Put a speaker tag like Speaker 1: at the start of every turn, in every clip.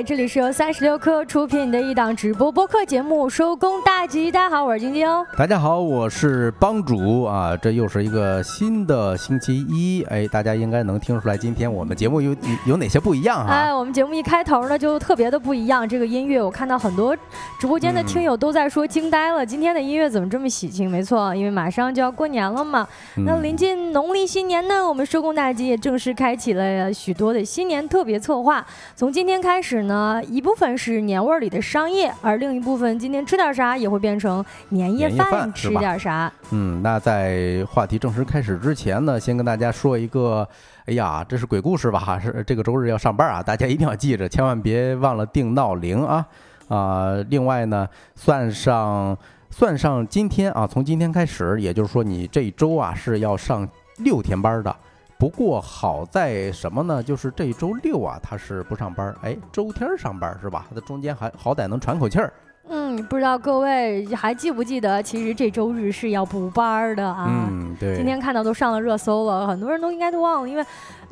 Speaker 1: 位，这里是由三十六氪出品的一档直播播客节目《收工大吉》。大家好，我是晶晶。
Speaker 2: 大家好，我是帮主啊！这又是一个新的星期一，哎，大家应该能听出来，今天我们节目有有哪些不一样哈？
Speaker 1: 哎，我们节目一开头呢就特别的不一样，这个音乐我看到很多直播间的听友都在说惊呆了，今天的音乐怎么这么喜庆？没错，因为马上就要过年了嘛。那临近农历新年呢，我们收工大吉也正式开启了许多的新年特别策划。从今天开始呢，一部分是年味儿里的商业，而另一部分今天吃点啥也会变成年夜饭，吃点啥。
Speaker 2: 嗯，那在话题正式开始之前呢，先跟大家说一个，哎呀，这是鬼故事吧？是这个周日要上班啊，大家一定要记着，千万别忘了定闹铃啊啊！另外呢，算上算上今天啊，从今天开始，也就是说你这一周啊是要上六天班的。不过好在什么呢？就是这周六啊，他是不上班，哎，周天上班是吧？他中间还好歹能喘口气儿。
Speaker 1: 嗯，不知道各位还记不记得，其实这周日是要补班的啊。
Speaker 2: 嗯，对。
Speaker 1: 今天看到都上了热搜了，很多人都应该都忘了，因为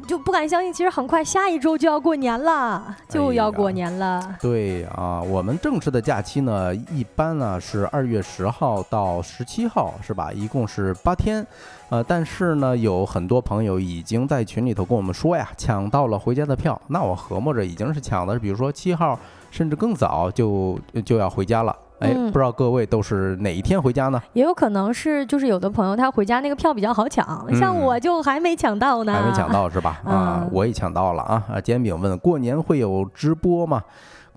Speaker 1: 就不敢相信，其实很快下一周就要过年了，就要过年了。
Speaker 2: 对啊，我们正式的假期呢，一般呢是二月十号到十七号，是吧？一共是八天。呃，但是呢，有很多朋友已经在群里头跟我们说呀，抢到了回家的票。那我合摸着已经是抢的，比如说七号，甚至更早就就要回家了。哎，不知道各位都是哪一天回家呢？
Speaker 1: 也有可能是，就是有的朋友他回家那个票比较好抢，像我就还没抢到呢。
Speaker 2: 还没抢到是吧？啊，我也抢到了啊！啊，煎饼问过年会有直播吗？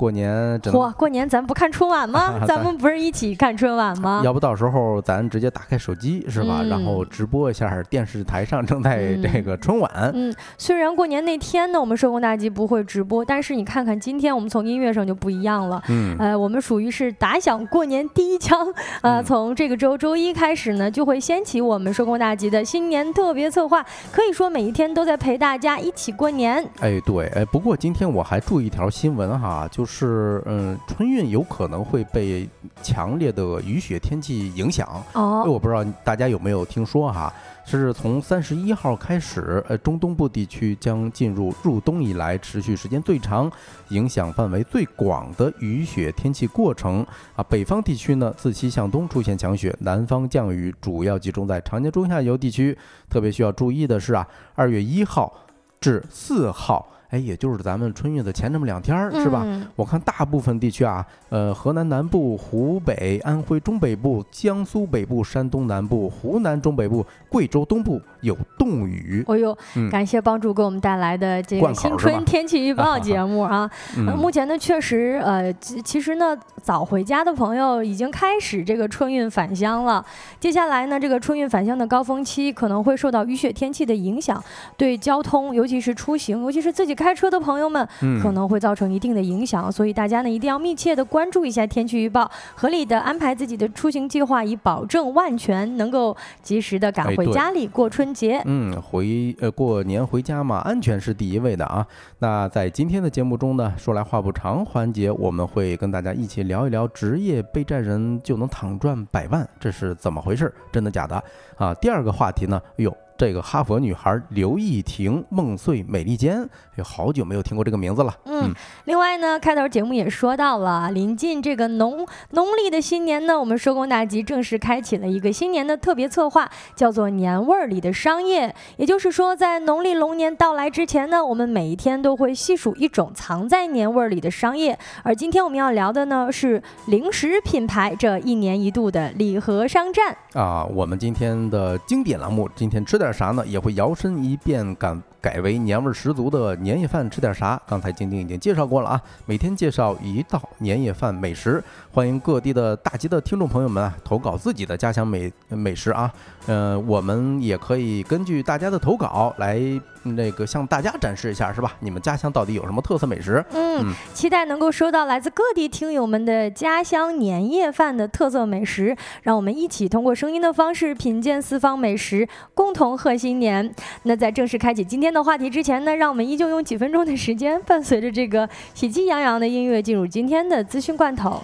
Speaker 2: 过年，
Speaker 1: 嚯！过年咱不看春晚吗？咱们不是一起看春晚吗？
Speaker 2: 要不到时候咱直接打开手机是吧？然后直播一下电视台上正在这个春晚。
Speaker 1: 嗯，虽然过年那天呢，我们社工大吉不会直播，但是你看看今天我们从音乐上就不一样了。嗯，呃，我们属于是打响过年第一枪。呃，从这个周周一开始呢，就会掀起我们社工大吉的新年特别策划，可以说每一天都在陪大家一起过年。
Speaker 2: 哎，对，哎，不过今天我还注意一条新闻哈，就是。是，嗯，春运有可能会被强烈的雨雪天气影响。哦，我不知道大家有没有听说哈，是从三十一号开始，呃，中东部地区将进入入冬以来持续时间最长、影响范围最广的雨雪天气过程。啊，北方地区呢，自西向东出现强雪，南方降雨主要集中在长江中下游地区。特别需要注意的是啊，二月一号至四号。哎，也就是咱们春运的前这么两天儿，是吧？我看大部分地区啊，呃，河南南部、湖北、安徽中北部、江苏北部、山东南部、湖南中北部、贵州东部有冻雨。
Speaker 1: 哦呦，感谢帮助给我们带来的这个新春天气预报节目啊！目前呢，确实，呃，其实呢，早回家的朋友已经开始这个春运返乡了。接下来呢，这个春运返乡的高峰期可能会受到雨雪天气的影响，对交通，尤其是出行，尤其是自己。开车的朋友们可能会造成一定的影响，所以大家呢一定要密切的关注一下天气预报，合理的安排自己的出行计划，以保证万全，能够及时的赶回家里过春节。
Speaker 2: 嗯，回呃过年回家嘛，安全是第一位的啊。那在今天的节目中呢，说来话不长环节，我们会跟大家一起聊一聊职业备战人就能躺赚百万，这是怎么回事？真的假的啊？第二个话题呢，哎呦。这个哈佛女孩刘亦婷梦碎美利坚，有好久没有听过这个名字了。
Speaker 1: 嗯，另外呢，开头节目也说到了，临近这个农农历的新年呢，我们收工大吉正式开启了一个新年的特别策划，叫做年味儿里的商业。也就是说，在农历龙年到来之前呢，我们每一天都会细数一种藏在年味儿里的商业。而今天我们要聊的呢，是零食品牌这一年一度的礼盒商战
Speaker 2: 啊。我们今天的经典栏目，今天吃点。啥呢？也会摇身一变，感改为年味十足的年夜饭，吃点啥？刚才晶晶已经介绍过了啊，每天介绍一道年夜饭美食，欢迎各地的大吉的听众朋友们啊，投稿自己的家乡美美食啊，呃，我们也可以根据大家的投稿来。那个向大家展示一下是吧？你们家乡到底有什么特色美食？
Speaker 1: 嗯，期待能够收到来自各地听友们的家乡年夜饭的特色美食，让我们一起通过声音的方式品鉴四方美食，共同贺新年。那在正式开启今天的话题之前呢，让我们依旧用几分钟的时间，伴随着这个喜气洋洋的音乐，进入今天的资讯罐头。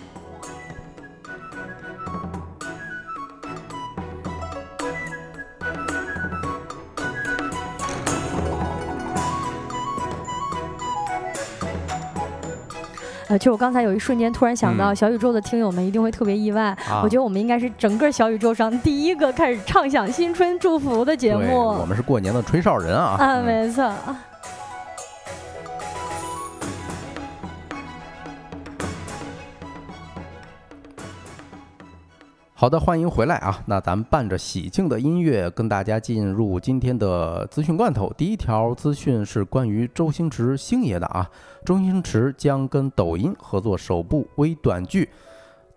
Speaker 1: 呃，其实我刚才有一瞬间突然想到，小宇宙的听友们一定会特别意外。我觉得我们应该是整个小宇宙上第一个开始畅想新春祝福的节目。
Speaker 2: 我们是过年的吹哨人啊！
Speaker 1: 啊，没错。
Speaker 2: 好的，欢迎回来啊！那咱们伴着喜庆的音乐，跟大家进入今天的资讯罐头。第一条资讯是关于周星驰星爷的啊，周星驰将跟抖音合作首部微短剧。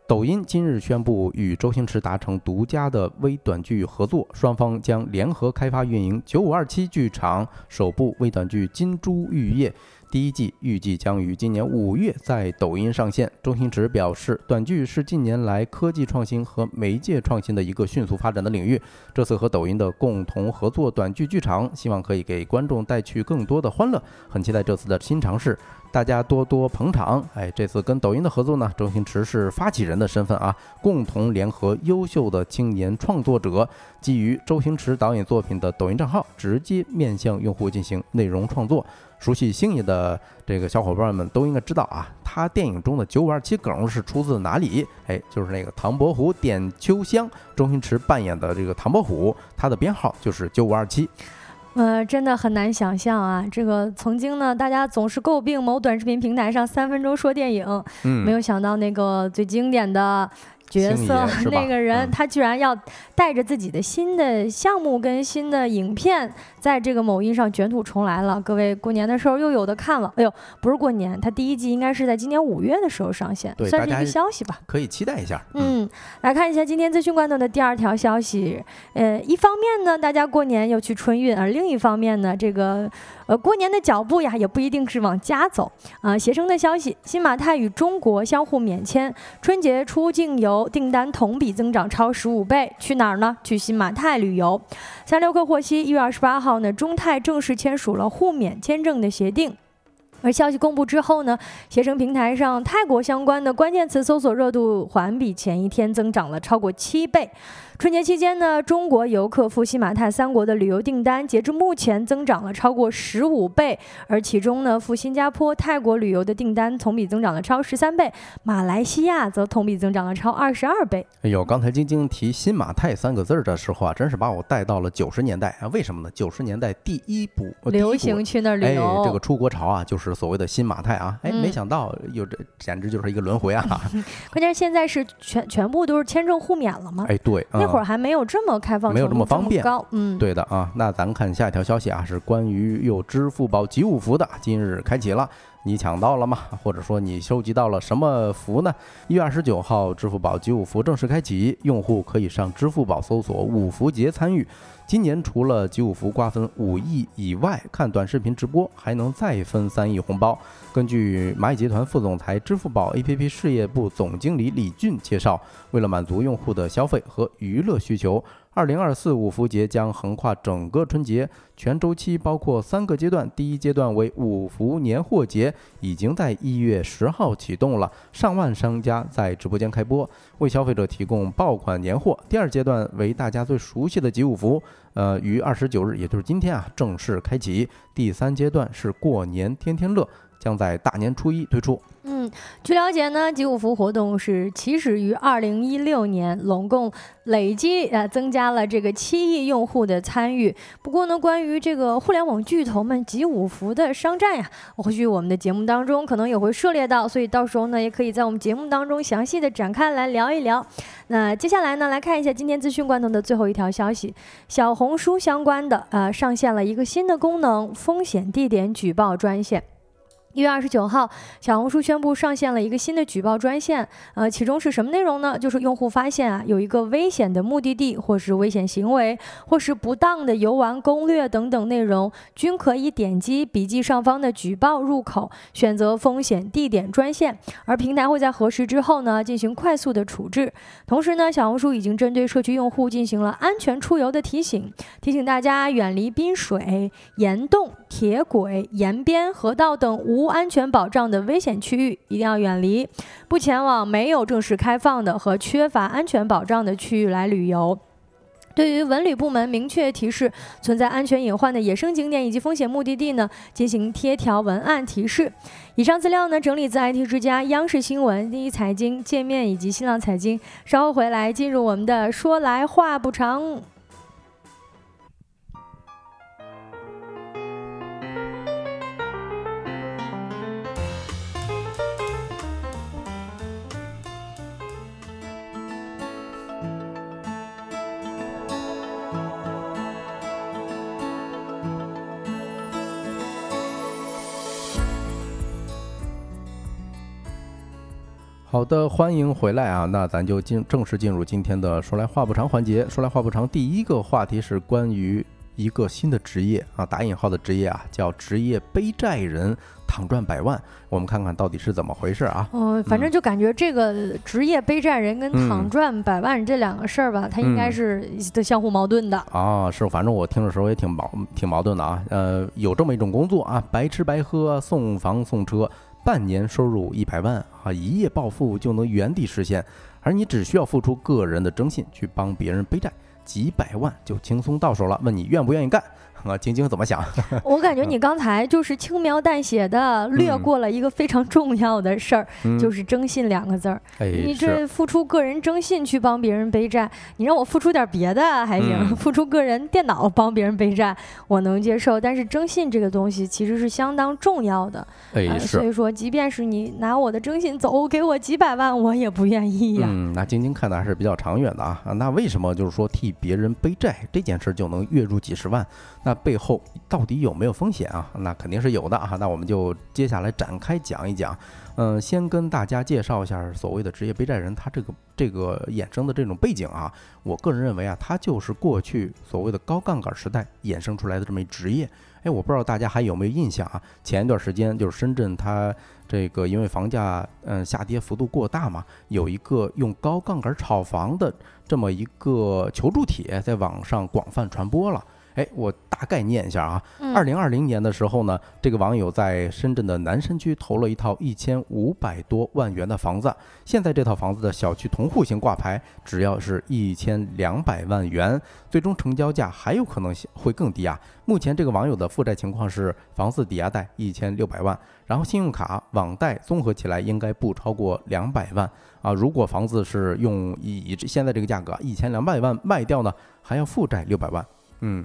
Speaker 2: 抖音今日宣布与周星驰达成独家的微短剧合作，双方将联合开发运营九五二七剧场首部微短剧《金珠玉叶》。第一季预计将于今年五月在抖音上线。周星驰表示，短剧是近年来科技创新和媒介创新的一个迅速发展的领域。这次和抖音的共同合作短剧剧场，希望可以给观众带去更多的欢乐。很期待这次的新尝试，大家多多捧场。哎，这次跟抖音的合作呢，周星驰是发起人的身份啊，共同联合优秀的青年创作者，基于周星驰导演作品的抖音账号，直接面向用户进行内容创作。熟悉星爷的这个小伙伴们都应该知道啊，他电影中的九五二七梗是出自哪里？哎，就是那个唐伯虎点秋香，周星驰扮演的这个唐伯虎，他的编号就是九五二七。
Speaker 1: 呃，真的很难想象啊，这个曾经呢，大家总是诟病某短视频平台上三分钟说电影，嗯，没有想到那个最经典的。角色那个人，他居然要带着自己的新的项目跟新的影片，在这个某音上卷土重来了。各位过年的时候又有的看了。哎呦，不是过年，他第一季应该是在今年五月的时候上线，算是一个消息吧，
Speaker 2: 可以期待一下。
Speaker 1: 嗯，来看一下今天资讯罐头的第二条消息。呃，一方面呢，大家过年要去春运，而另一方面呢，这个。呃，过年的脚步呀，也不一定是往家走啊。携程的消息，新马泰与中国相互免签，春节出境游订单同比增长超十五倍。去哪儿呢？去新马泰旅游。三六氪获悉，一月二十八号呢，中泰正式签署了互免签证的协定。而消息公布之后呢，携程平台上泰国相关的关键词搜索热度环比前一天增长了超过七倍。春节期间呢，中国游客赴新马泰三国的旅游订单，截至目前增长了超过十五倍，而其中呢，赴新加坡、泰国旅游的订单同比增长了超十三倍，马来西亚则同比增长了超二十二倍。
Speaker 2: 哎呦，刚才晶晶提新马泰三个字儿的时候啊，真是把我带到了九十年代啊！为什么呢？九十年代第一部
Speaker 1: 流行去那儿旅游，
Speaker 2: 这个出国潮啊，就是所谓的新马泰啊！哎，没想到有这，简直就是一个轮回啊！
Speaker 1: 关键是现在是全全部都是签证互免了吗？
Speaker 2: 哎，对。
Speaker 1: 会儿还没有这么开放，
Speaker 2: 没有这么方便。
Speaker 1: 高，嗯，
Speaker 2: 对的啊。那咱看下一条消息啊，是关于有支付宝集五福的，今日开启了，你抢到了吗？或者说你收集到了什么福呢？一月二十九号，支付宝集五福正式开启，用户可以上支付宝搜索“五福节”参与。今年除了集五福瓜分五亿以外，看短视频直播还能再分三亿红包。根据蚂蚁集团副总裁、支付宝 APP 事业部总经理李俊介绍，为了满足用户的消费和娱乐需求。二零二四五福节将横跨整个春节，全周期包括三个阶段。第一阶段为五福年货节，已经在一月十号启动了，上万商家在直播间开播，为消费者提供爆款年货。第二阶段为大家最熟悉的集五福，呃，于二十九日，也就是今天啊，正式开启。第三阶段是过年天天乐。将在大年初一推出。
Speaker 1: 嗯，据了解呢，集五福活动是起始于二零一六年，拢共累计呃增加了这个七亿用户的参与。不过呢，关于这个互联网巨头们集五福的商战呀，或许我们的节目当中可能也会涉猎到，所以到时候呢，也可以在我们节目当中详细的展开来聊一聊。那接下来呢，来看一下今天资讯罐头的最后一条消息，小红书相关的呃上线了一个新的功能——风险地点举报专线。一月二十九号，小红书宣布上线了一个新的举报专线。呃，其中是什么内容呢？就是用户发现啊，有一个危险的目的地，或是危险行为，或是不当的游玩攻略等等内容，均可以点击笔记上方的举报入口，选择风险地点专线，而平台会在核实之后呢，进行快速的处置。同时呢，小红书已经针对社区用户进行了安全出游的提醒，提醒大家远离滨水、岩洞、铁轨、沿边、河道等无。安全保障的危险区域一定要远离，不前往没有正式开放的和缺乏安全保障的区域来旅游。对于文旅部门明确提示存在安全隐患的野生景点以及风险目的地呢，进行贴条文案提示。以上资料呢，整理自 IT 之家、央视新闻、第一财经、界面以及新浪财经。稍后回来进入我们的说来话不长。
Speaker 2: 好的，欢迎回来啊！那咱就进正式进入今天的说来话不长环节。说来话不长，第一个话题是关于一个新的职业啊，打引号的职业啊，叫职业背债人，躺赚百万。我们看看到底是怎么回事啊？
Speaker 1: 哦，反正就感觉这个职业背债人跟躺赚百万这两个事儿吧，它应该是的相互矛盾的
Speaker 2: 啊。是，反正我听的时候也挺矛挺矛盾的啊。呃，有这么一种工作啊，白吃白喝，送房送车。半年收入一百万啊，一夜暴富就能原地实现，而你只需要付出个人的征信去帮别人背债，几百万就轻松到手了。问你愿不愿意干？啊，晶晶怎么想？
Speaker 1: 我感觉你刚才就是轻描淡写的略过了一个非常重要的事儿，就是征信两个字儿。你这付出个人征信去帮别人背债，你让我付出点别的还行，付出个人电脑帮别人背债我能接受。但是征信这个东西其实是相当重要的，
Speaker 2: 哎，
Speaker 1: 所以说即便是你拿我的征信走，给我几百万，我也不愿意呀。
Speaker 2: 嗯，那晶晶看的还是比较长远的啊。那为什么就是说替别人背债这件事就能月入几十万？那那背后到底有没有风险啊？那肯定是有的啊。那我们就接下来展开讲一讲。嗯，先跟大家介绍一下所谓的职业背债人，他这个这个衍生的这种背景啊。我个人认为啊，他就是过去所谓的高杠杆时代衍生出来的这么一职业。哎，我不知道大家还有没有印象啊？前一段时间就是深圳，它这个因为房价嗯下跌幅度过大嘛，有一个用高杠杆炒房的这么一个求助帖在网上广泛传播了。哎，我大概念一下啊。二零二零年的时候呢，这个网友在深圳的南山区投了一套一千五百多万元的房子。现在这套房子的小区同户型挂牌，只要是一千两百万元，最终成交价还有可能会更低啊。目前这个网友的负债情况是房子抵押贷一千六百万，然后信用卡、网贷综合起来应该不超过两百万啊。如果房子是用以现在这个价格一千两百万卖掉呢，还要负债六百万。嗯，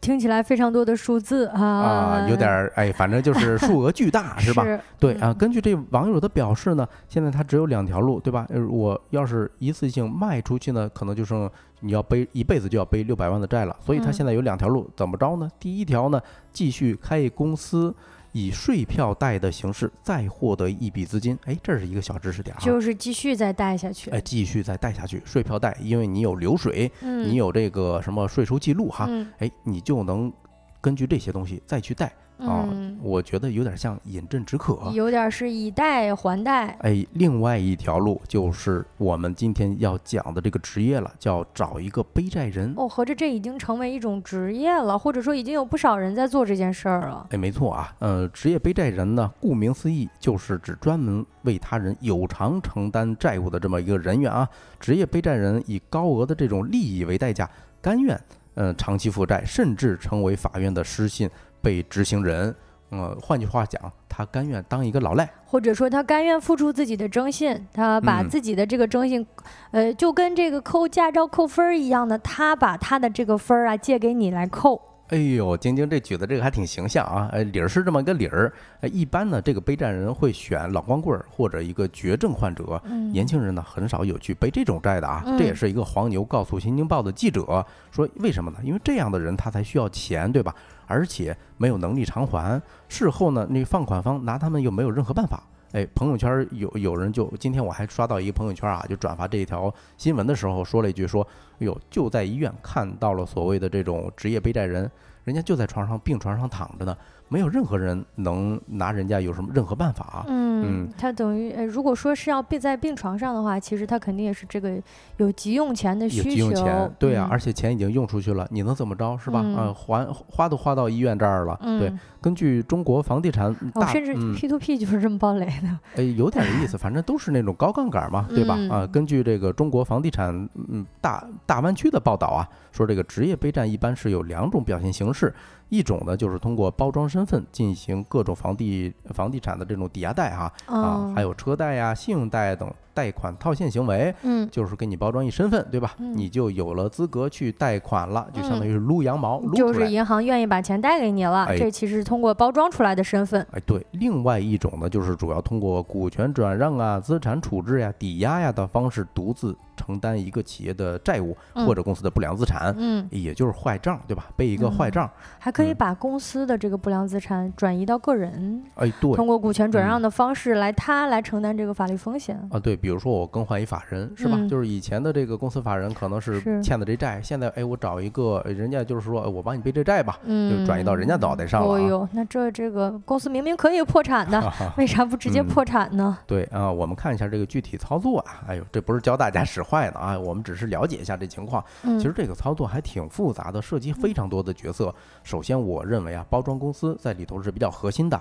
Speaker 1: 听起来非常多的数字啊，
Speaker 2: 啊，有点儿 哎，反正就是数额巨大，是吧？对啊，根据这网友的表示呢，现在他只有两条路，对吧？我要是一次性卖出去呢，可能就剩你要背一辈子就要背六百万的债了，所以他现在有两条路，怎么着呢？第一条呢，继续开一公司。以税票贷的形式再获得一笔资金，哎，这是一个小知识点啊，
Speaker 1: 就是继续再贷下去，
Speaker 2: 哎，继续再贷下去，税票贷，因为你有流水，你有这个什么税收记录哈，哎，你就能根据这些东西再去贷。啊，我觉得有点像饮鸩止渴，
Speaker 1: 有点是以贷还贷。
Speaker 2: 哎，另外一条路就是我们今天要讲的这个职业了，叫找一个背债人。
Speaker 1: 哦，合着这已经成为一种职业了，或者说已经有不少人在做这件事儿了。
Speaker 2: 哎，没错啊，呃，职业背债人呢，顾名思义就是指专门为他人有偿承担债务的这么一个人员啊。职业背债人以高额的这种利益为代价，甘愿嗯长期负债，甚至成为法院的失信。被执行人，呃，换句话讲，他甘愿当一个老赖，
Speaker 1: 或者说他甘愿付出自己的征信，他把自己的这个征信，呃，就跟这个扣驾照扣分儿一样的，他把他的这个分儿啊借给你来扣。
Speaker 2: 哎呦，晶晶这举的这个还挺形象啊！呃，理儿是这么一个理儿。呃，一般呢，这个背债人会选老光棍儿或者一个绝症患者，年轻人呢很少有去背这种债的啊。这也是一个黄牛告诉《新京报》的记者说，为什么呢？因为这样的人他才需要钱，对吧？而且没有能力偿还，事后呢，那放款方拿他们又没有任何办法。哎，朋友圈有有人就今天我还刷到一个朋友圈啊，就转发这一条新闻的时候说了一句说，哎呦，就在医院看到了所谓的这种职业背债人，人家就在床上病床上躺着呢，没有任何人能拿人家有什么任何办法。嗯，
Speaker 1: 他等于呃，如果说是要病在病床上的话，其实他肯定也是这个有急用钱的需求。
Speaker 2: 急用钱，对啊，而且钱已经用出去了，你能怎么着是吧？啊，还花都花到医院这儿了。对，根据中国房地产，
Speaker 1: 甚至 P to P 就是这么暴雷的。
Speaker 2: 哎，有点意思，反正都是那种高杠杆嘛，对吧？啊，根据这个中国房地产嗯大大湾区的报道啊，说这个职业备战一般是有两种表现形式。一种呢，就是通过包装身份进行各种房地房地产的这种抵押贷哈啊，还有车贷呀、信用贷等。贷款套现行为，嗯，就是给你包装一身份，对吧？你就有了资格去贷款了，就相当于是撸羊毛，撸
Speaker 1: 就是银行愿意把钱贷给你了。这其实是通过包装出来的身份。
Speaker 2: 哎，对。另外一种呢，就是主要通过股权转让啊、资产处置呀、抵押呀的方式，独自承担一个企业的债务或者公司的不良资产，嗯，也就是坏账，对吧？背一个坏账，
Speaker 1: 还可以把公司的这个不良资产转移到个人。
Speaker 2: 哎，对。
Speaker 1: 通过股权转让的方式来，他来承担这个法律风险。
Speaker 2: 啊，对。比如说我更换一法人是吧？就是以前的这个公司法人可能是欠的这债，现在哎我找一个人家就是说我帮你背这债吧，就转移到人家脑袋上了。哦
Speaker 1: 呦，那这这个公司明明可以破产的，为啥不直接破产呢？
Speaker 2: 对啊，我们看一下这个具体操作啊。哎呦，这不是教大家使坏的啊，我们只是了解一下这情况。其实这个操作还挺复杂的，涉及非常多的角色。首先，我认为啊，包装公司在里头是比较核心的。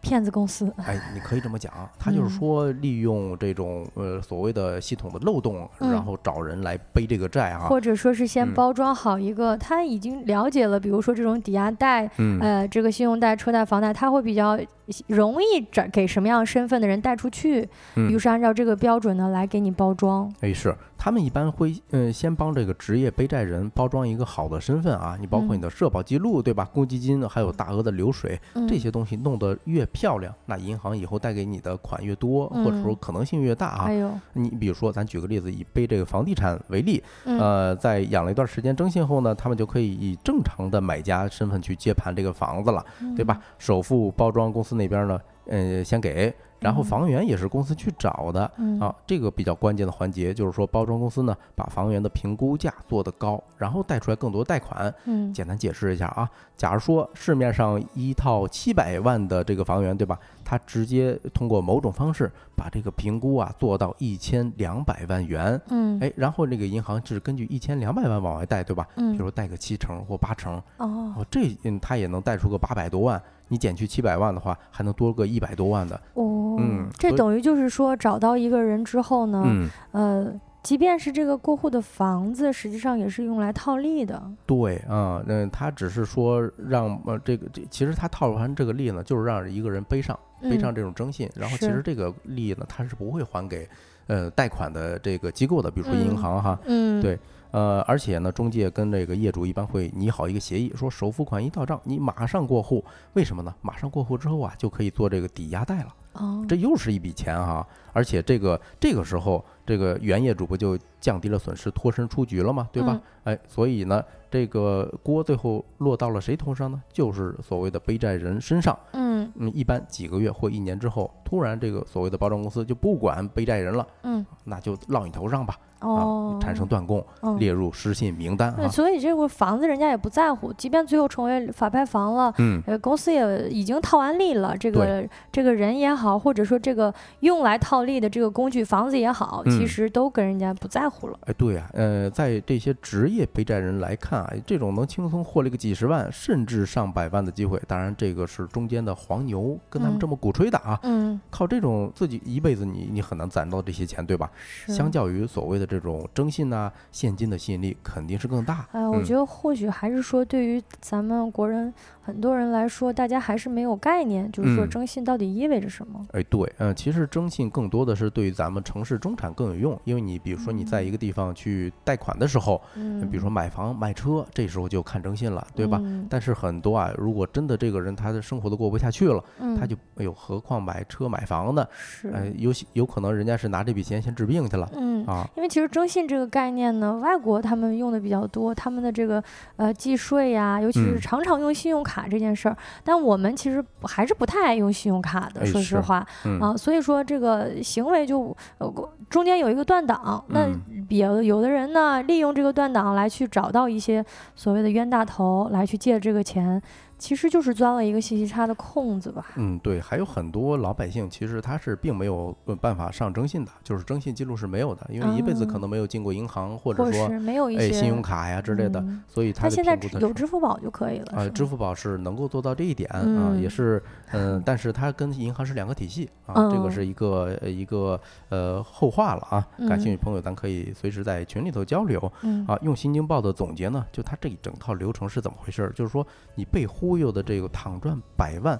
Speaker 1: 骗子公司，
Speaker 2: 哎，你可以这么讲，他就是说利用这种呃所谓的系统的漏洞，然后找人来背这个债啊，
Speaker 1: 或者说是先包装好一个，他已经了解了，比如说这种抵押贷，呃，这个信用贷、车贷、房贷，他会比较。容易找给什么样身份的人贷出去？比如说按照这个标准呢来给你包装。
Speaker 2: 哎，是他们一般会嗯先帮这个职业背债人包装一个好的身份啊，你包括你的社保记录对吧？公积金还有大额的流水这些东西弄得越漂亮，那银行以后贷给你的款越多，或者说可能性越大啊。你比如说咱举个例子，以背这个房地产为例，呃，在养了一段时间征信后呢，他们就可以以正常的买家身份去接盘这个房子了，对吧？首付包装公司。那边呢，呃，先给，然后房源也是公司去找的啊。这个比较关键的环节就是说，包装公司呢把房源的评估价做得高，然后贷出来更多贷款。嗯，简单解释一下啊，假如说市面上一套七百万的这个房源，对吧？他直接通过某种方式把这个评估啊做到一千两百万元。嗯，哎，然后这个银行是根据一千两百万往外贷，对吧？嗯，比如贷个七成或八成。哦，这嗯，他也能贷出个八百多万。你减去七百万的话，还能多个一百多万的
Speaker 1: 哦。嗯，这等于就是说，找到一个人之后呢，呃，即便是这个过户的房子，实际上也是用来套利的。
Speaker 2: 对啊，那他只是说让呃这个这，其实他套完这个利呢，就是让一个人背上背上这种征信，然后其实这个利呢，他是不会还给呃贷款的这个机构的，比如说银行哈。嗯，对。呃，而且呢，中介跟这个业主一般会拟好一个协议，说首付款一到账，你马上过户。为什么呢？马上过户之后啊，就可以做这个抵押贷了。哦，这又是一笔钱哈。而且这个这个时候，这个原业主不就降低了损失，脱身出局了吗？对吧？哎，所以呢，这个锅最后落到了谁头上呢？就是所谓的背债人身上。嗯嗯，一般几个月或一年之后，突然这个所谓的包装公司就不管背债人了。嗯，那就落你头上吧。哦，产生断供，列入失信名单。
Speaker 1: 对，所以这个房子人家也不在乎，即便最后成为法拍房了，嗯，公司也已经套完利了。这个这个人也好，或者说这个用来套利的这个工具房子也好，其实都跟人家不在乎了。
Speaker 2: 哎，对呀，呃，在这些职业背债人来看啊，这种能轻松获利个几十万甚至上百万的机会，当然这个是中间的黄牛跟他们这么鼓吹的啊。嗯，靠这种自己一辈子你你很难攒到这些钱，对吧？相较于所谓的。这种征信呐，现金的吸引力肯定是更大。
Speaker 1: 哎，我觉得或许还是说，对于咱们国人很多人来说，大家还是没有概念，就是说征信到底意味着什么。
Speaker 2: 哎，对，嗯，其实征信更多的是对于咱们城市中产更有用，因为你比如说你在一个地方去贷款的时候，嗯，比如说买房买车，这时候就看征信了，对吧？但是很多啊，如果真的这个人他的生活都过不下去了，他就哎呦，何况买车买房呢？是，哎，有有可能人家是拿这笔钱先治病去了。嗯啊，
Speaker 1: 因为其实征信这个概念呢，外国他们用的比较多，他们的这个呃计税呀，尤其是常常用信用卡这件事儿，但我们其实还是不太爱用信用卡的，说实话啊，所以说这个行为就呃中间有一个断档，那有有的人呢利用这个断档来去找到一些所谓的冤大头来去借这个钱。其实就是钻了一个信息差的空子吧。
Speaker 2: 嗯，对，还有很多老百姓其实他是并没有办法上征信的，就是征信记录是没有的，因为一辈子可能没有进过银行，或者说
Speaker 1: 没有一些
Speaker 2: 信用卡呀之类的，所以
Speaker 1: 他现在有支付宝就可以了。
Speaker 2: 呃，支付宝是能够做到这一点啊，也是嗯，但是它跟银行是两个体系啊，这个是一个一个呃后话了啊。感兴趣朋友，咱可以随时在群里头交流。啊，用新京报的总结呢，就它这一整套流程是怎么回事？就是说你被忽。忽悠的这个躺赚百万，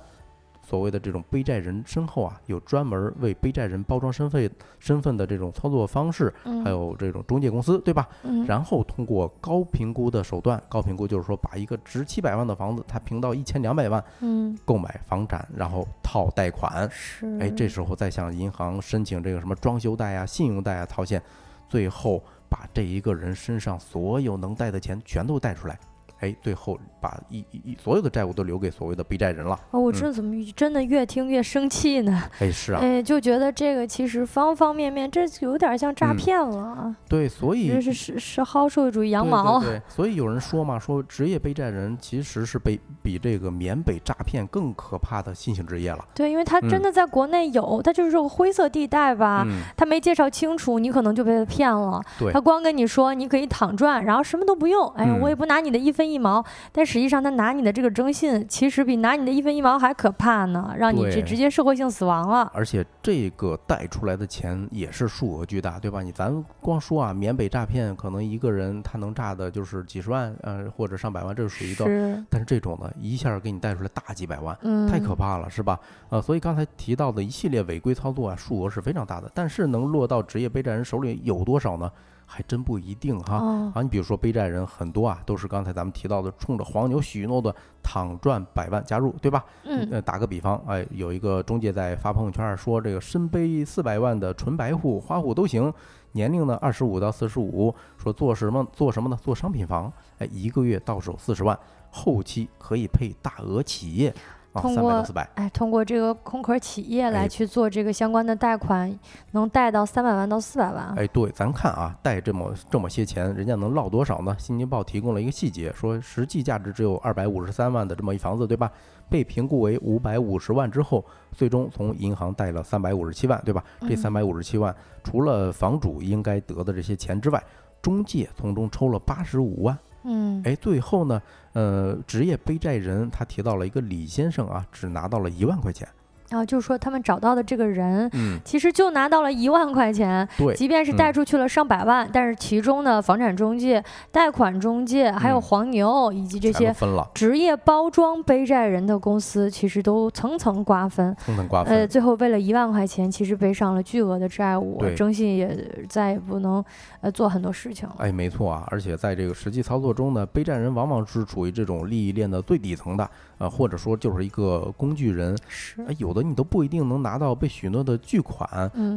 Speaker 2: 所谓的这种背债人身后啊，有专门为背债人包装身份身份的这种操作方式，还有这种中介公司，对吧？然后通过高评估的手段，高评估就是说把一个值七百万的房子，他评到一千两百万，嗯，购买房产，然后套贷款，
Speaker 1: 是，
Speaker 2: 哎，这时候再向银行申请这个什么装修贷啊、信用贷啊套现，最后把这一个人身上所有能贷的钱全都贷出来。哎，最后把一一所有的债务都留给所谓的背债人了。
Speaker 1: 哦，我这怎么真的越听越生气呢？
Speaker 2: 哎，是啊，
Speaker 1: 哎，就觉得这个其实方方面面，这有点像诈骗了。
Speaker 2: 对，所以
Speaker 1: 这是是是薅社会主义羊毛。
Speaker 2: 对，所以有人说嘛，说职业背债人其实是被比这个缅北诈骗更可怕的新型职业了。
Speaker 1: 对，因为他真的在国内有，他就是个灰色地带吧？他没介绍清楚，你可能就被他骗了。
Speaker 2: 对，
Speaker 1: 他光跟你说你可以躺赚，然后什么都不用。哎，我也不拿你的一分。一毛，但实际上他拿你的这个征信，其实比拿你的一分一毛还可怕呢，让你直直接社会性死亡了。
Speaker 2: 而且这个贷出来的钱也是数额巨大，对吧？你咱光说啊，缅北诈骗可能一个人他能诈的就是几十万，呃，或者上百万，这是属于一个。但是这种呢，一下给你贷出来大几百万，太可怕了，是吧？呃，所以刚才提到的一系列违规操作啊，数额是非常大的，但是能落到职业背债人手里有多少呢？还真不一定哈啊！你比如说背债人很多啊，都是刚才咱们提到的，冲着黄牛许诺的躺赚百万加入，对吧？嗯，呃，打个比方，哎，有一个中介在发朋友圈说，这个身背四百万的纯白户、花户都行，年龄呢二十五到四十五，说做什么做什么呢？做商品房，哎，一个月到手四十万，后期可以配大额企业。
Speaker 1: 通过哎，通过这个空壳企业来去做这个相关的贷款，能贷到三百万到四百万。
Speaker 2: 哎，对，咱看啊，贷这么这么些钱，人家能落多少呢？新京报提供了一个细节，说实际价值只有二百五十三万的这么一房子，对吧？被评估为五百五十万之后，最终从银行贷了三百五十七万，对吧？这三百五十七万，除了房主应该得的这些钱之外，中介从中抽了八十五万。
Speaker 1: 嗯，
Speaker 2: 哎，最后呢，呃，职业背债人他提到了一个李先生啊，只拿到了一万块钱。
Speaker 1: 啊，就是说他们找到的这个人，嗯，其实就拿到了一万块钱，
Speaker 2: 对，
Speaker 1: 即便是贷出去了上百万，但是其中的房产中介、贷款中介，还有黄牛以及这些职业包装背债人的公司，其实都层层瓜分，
Speaker 2: 层层瓜分。
Speaker 1: 呃，最后为了一万块钱，其实背上了巨额的债务，征信也再也不能呃做很多事情了。
Speaker 2: 哎，没错啊，而且在这个实际操作中呢，背债人往往是处于这种利益链的最底层的。啊，或者说就是一个工具人，
Speaker 1: 是
Speaker 2: 有的你都不一定能拿到被许诺的巨款。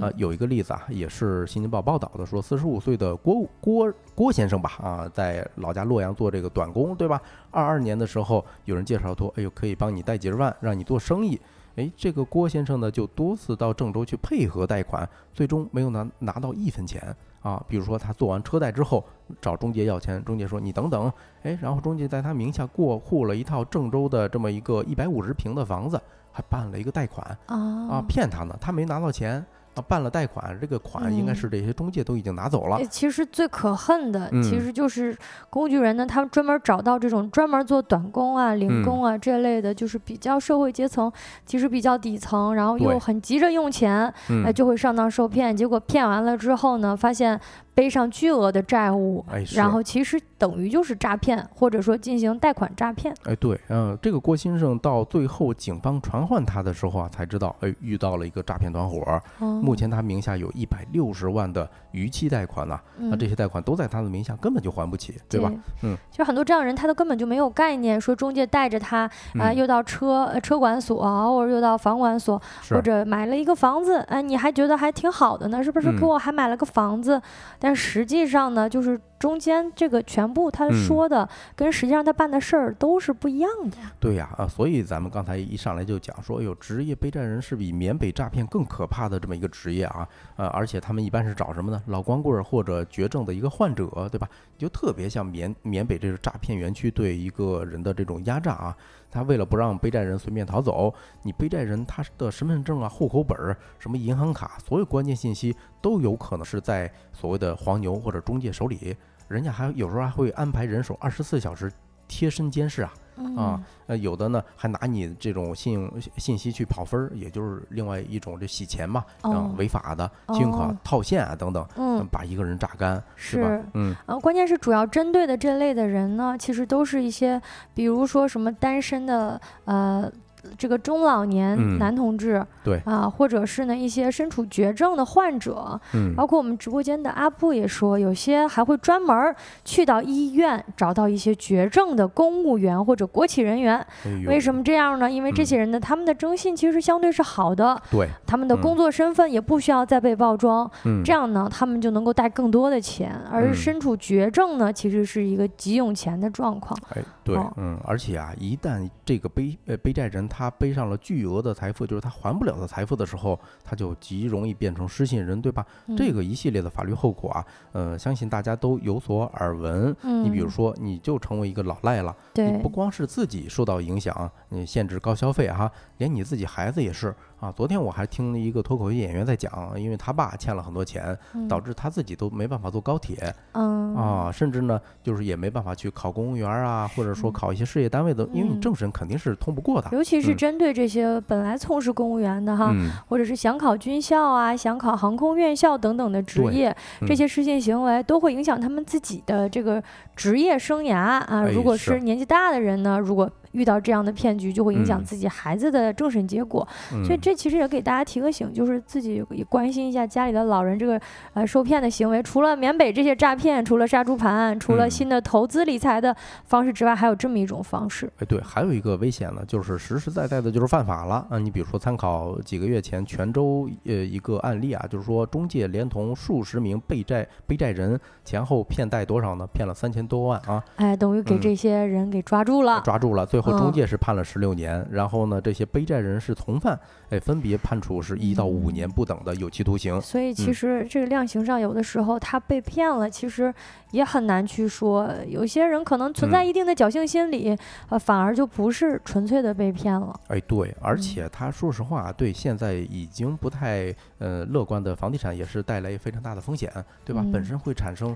Speaker 2: 啊，有一个例子啊，也是《新京报》报道的，说四十五岁的郭郭郭先生吧，啊，在老家洛阳做这个短工，对吧？二二年的时候，有人介绍说，哎呦，可以帮你贷几十万，让你做生意。哎，这个郭先生呢，就多次到郑州去配合贷款，最终没有拿拿到一分钱。啊，比如说他做完车贷之后找中介要钱，中介说你等等，哎，然后中介在他名下过户了一套郑州的这么一个一百五十平的房子，还办了一个贷款啊，骗他呢，他没拿到钱。啊，办了贷款，这个款应该是这些中介都已经拿走了。
Speaker 1: 其实最可恨的，其实就是工具人呢，他们专门找到这种专门做短工啊、零工啊这类的，就是比较社会阶层，其实比较底层，然后又很急着用钱，哎，就会上当受骗。结果骗完了之后呢，发现背上巨额的债务，然后其实等于就是诈骗，或者说进行贷款诈骗。
Speaker 2: 哎，对，嗯，这个郭先生到最后警方传唤他的时候啊，才知道，哎，遇到了一个诈骗团伙。目前他名下有一百六十万的逾期贷款呢，那这些贷款都在他的名下，根本就还不起，对吧？嗯，
Speaker 1: 其实很多这样人，他都根本就没有概念，说中介带着他啊，又到车车管所，或者又到房管所，或者买了一个房子，哎，你还觉得还挺好的呢，是不是？给我还买了个房子。但实际上呢，就是中间这个全部他说的跟实际上他办的事儿都是不一样的。
Speaker 2: 对呀，啊，所以咱们刚才一上来就讲说，哎呦，职业背债人是比缅北诈骗更可怕的这么一个职业啊，呃，而且他们一般是找什么呢？老光棍或者绝症的一个患者，对吧？就特别像缅缅北这个诈骗园区对一个人的这种压榨啊。他为了不让背债人随便逃走，你背债人他的身份证啊、户口本、什么银行卡，所有关键信息都有可能是在所谓的黄牛或者中介手里，人家还有时候还会安排人手二十四小时贴身监视啊。啊，呃，有的呢还拿你这种信用信息去跑分儿，也就是另外一种这洗钱嘛，啊，违法的信用卡套现啊等等，嗯，把一个人榨干，是吧？嗯，
Speaker 1: 啊，关键是主要针对的这类的人呢，其实都是一些，比如说什么单身的，呃。这个中老年男同志，
Speaker 2: 对
Speaker 1: 啊，或者是呢一些身处绝症的患者，嗯，包括我们直播间的阿布也说，有些还会专门去到医院找到一些绝症的公务员或者国企人员。为什么这样呢？因为这些人呢，他们的征信其实相对是好的，
Speaker 2: 对，
Speaker 1: 他们的工作身份也不需要再被包装，嗯，这样呢，他们就能够带更多的钱。而身处绝症呢，其实是一个急用钱的状况。
Speaker 2: 哎，对，嗯，而且啊，一旦这个背呃背债人。他背上了巨额的财富，就是他还不了的财富的时候，他就极容易变成失信人，对吧？这个一系列的法律后果啊，呃，相信大家都有所耳闻。你比如说，你就成为一个老赖了，你不光是自己受到影响，你限制高消费哈，连你自己孩子也是。啊，昨天我还听了一个脱口秀演员在讲，因为他爸欠了很多钱，导致他自己都没办法坐高铁，嗯啊，甚至呢，就是也没办法去考公务员啊，或者说考一些事业单位的，因为你政审肯定是通不过的。
Speaker 1: 尤其是针对这些本来从事公务员的哈，或者是想考军校啊、想考航空院校等等的职业，这些失信行为都会影响他们自己的这个职业生涯啊。如果是年纪大的人呢，如果遇到这样的骗局，就会影响自己孩子的政审结果，所以这其实也给大家提个醒，就是自己也关心一下家里的老人这个呃受骗的行为。除了缅北这些诈骗，除了杀猪盘，除了新的投资理财的方式之外，还有这么一种方式。
Speaker 2: 哎，对，还有一个危险呢，就是实实在在的就是犯法了啊！你比如说参考几个月前泉州呃一个案例啊，就是说中介连同数十名被债被债人前后骗贷多少呢？骗了三千多万啊！
Speaker 1: 哎，等于给这些人给抓住了，
Speaker 2: 抓住了，最。后中介是判了十六年，然后呢，这些背债人是从犯，哎，分别判处是一到五年不等的有期徒刑。
Speaker 1: 所以其实这个量刑上，有的时候他被骗了，其实也很难去说。有些人可能存在一定的侥幸心理，呃，反而就不是纯粹的被骗了。
Speaker 2: 哎，对，而且他说实话，对现在已经不太呃乐观的房地产也是带来非常大的风险，对吧？本身会产生。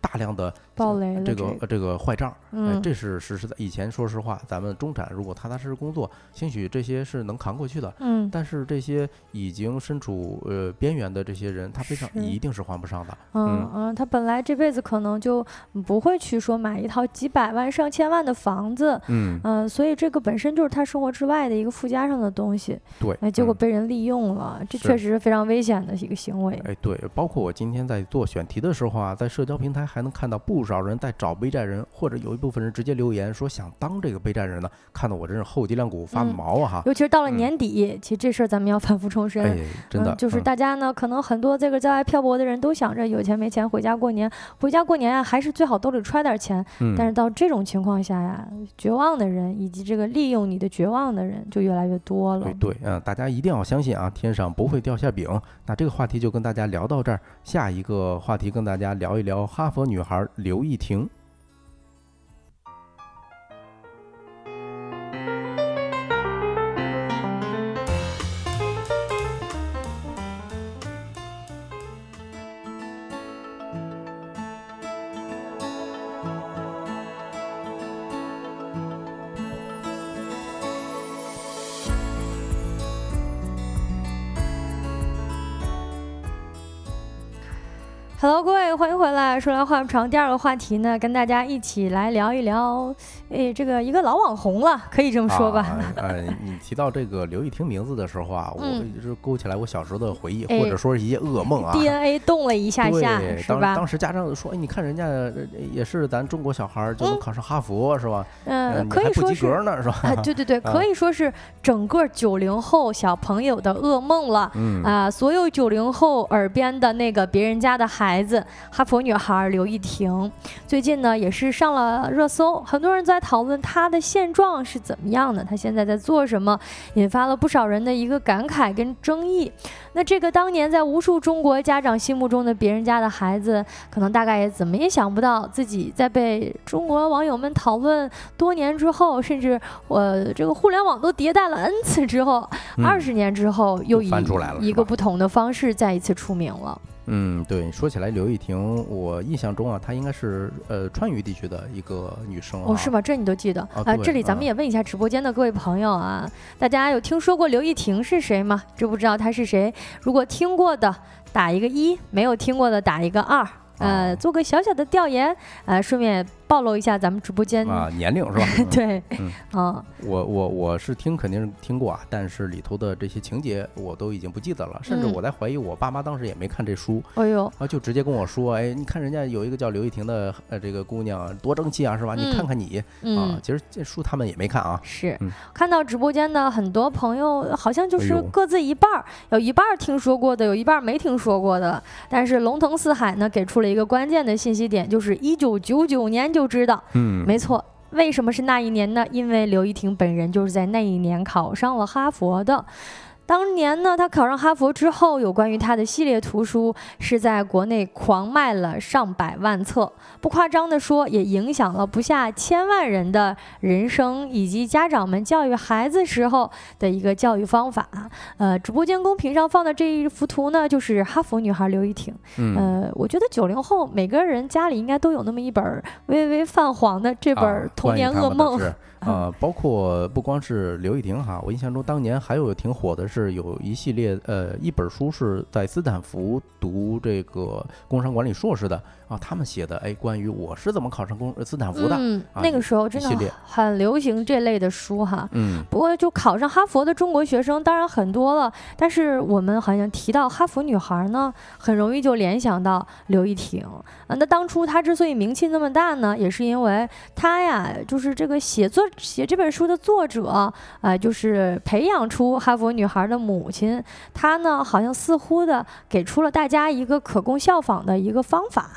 Speaker 2: 大量的
Speaker 1: 暴雷
Speaker 2: 这个这个坏账，哎，这是实实在。以前说实话，咱们中产如果踏踏实实工作，兴许这些是能扛过去的。嗯，但是这些已经身处呃边缘的这些人，他非常一定是还不上的。
Speaker 1: 嗯嗯，他本来这辈子可能就不会去说买一套几百万上千万的房子。嗯嗯，所以这个本身就是他生活之外的一个附加上的东西。
Speaker 2: 对，
Speaker 1: 哎，结果被人利用了，这确实是非常危险的一个行为。
Speaker 2: 哎，对，包括我今天在做选题的时候啊，在社交平台。还能看到不少人在找背债人，或者有一部分人直接留言说想当这个背债人呢，看得我真是后脊梁骨发毛啊！哈，
Speaker 1: 尤其是到了年底，其实这事儿咱们要反复重申，
Speaker 2: 真的
Speaker 1: 就是大家呢，可能很多这个在外漂泊的人都想着有钱没钱回家过年，回家过年啊，还是最好兜里揣点钱。但是到这种情况下呀，绝望的人以及这个利用你的绝望的人就越来越多了。
Speaker 2: 对，嗯，大家一定要相信啊，天上不会掉馅饼。那这个话题就跟大家聊到这儿，下一个话题跟大家聊一聊哈哈佛。女孩刘亦婷。
Speaker 1: 欢迎回来。说来话不长，第二个话题呢，跟大家一起来聊一聊，哎，这个一个老网红了，可以这么说吧？
Speaker 2: 哎，你提到这个刘亦婷名字的时候啊，我是勾起来我小时候的回忆，或者说是一些噩梦啊。
Speaker 1: DNA 动了一下下，是吧？
Speaker 2: 当时家长说，哎，你看人家也是咱中国小孩就能考上哈佛，是吧？
Speaker 1: 嗯，可以说是
Speaker 2: 呢，是吧？
Speaker 1: 对对对，可以说是整个九零后小朋友的噩梦了。嗯啊，所有九零后耳边的那个别人家的。孩子，哈佛女孩刘亦婷，最近呢也是上了热搜，很多人在讨论他的现状是怎么样的，他现在在做什么，引发了不少人的一个感慨跟争议。那这个当年在无数中国家长心目中的别人家的孩子，可能大概也怎么也想不到，自己在被中国网友们讨论多年之后，甚至我这个互联网都迭代了 n 次之后，二十年之后又以一个不同的方式再一次出名了。
Speaker 2: 嗯，对，说起来刘亦婷，我印象中啊，她应该是呃川渝地区的一个女生
Speaker 1: 哦，是吗？这你都记得啊？这里咱们也问一下直播间的各位朋友啊，大家有听说过刘亦婷是谁吗？知不知道她是谁？如果听过的打一个一，没有听过的打一个二，呃，做个小小的调研，呃，顺便。暴露一下咱们直播间
Speaker 2: 啊年龄是吧？
Speaker 1: 对，嗯，
Speaker 2: 我我我是听肯定是听过啊，但是里头的这些情节我都已经不记得了，甚至我在怀疑我爸妈当时也没看这书。
Speaker 1: 哎呦，
Speaker 2: 啊，就直接跟我说，哎，你看人家有一个叫刘亦婷的呃这个姑娘多争气啊，是吧？你看看你啊，其实这书他们也没看啊。
Speaker 1: 是，看到直播间的很多朋友好像就是各自一半儿，有一半儿听说过的，有一半儿没听说过的。但是龙腾四海呢，给出了一个关键的信息点，就是一九九九年。就知道，
Speaker 2: 嗯，
Speaker 1: 没错。为什么是那一年呢？因为刘亦婷本人就是在那一年考上了哈佛的。当年呢，他考上哈佛之后，有关于他的系列图书是在国内狂卖了上百万册，不夸张的说，也影响了不下千万人的人生以及家长们教育孩子时候的一个教育方法。呃，直播间公屏上放的这一幅图呢，就是哈佛女孩刘亦婷。呃，我觉得九零后每个人家里应该都有那么一本微微泛黄的这本童年噩梦。
Speaker 2: 啊，包括不光是刘亦婷哈，我印象中当年还有挺火的是有一系列呃一本书是在斯坦福读这个工商管理硕士的。啊，他们写的哎，关于我是怎么考上公斯坦福的，
Speaker 1: 嗯，那个时候真的很流行这类的书哈，
Speaker 2: 嗯，
Speaker 1: 不过就考上哈佛的中国学生当然很多了，但是我们好像提到哈佛女孩呢，很容易就联想到刘亦婷啊。那当初她之所以名气那么大呢，也是因为她呀，就是这个写作写这本书的作者啊，就是培养出哈佛女孩的母亲，她呢好像似乎的给出了大家一个可供效仿的一个方法。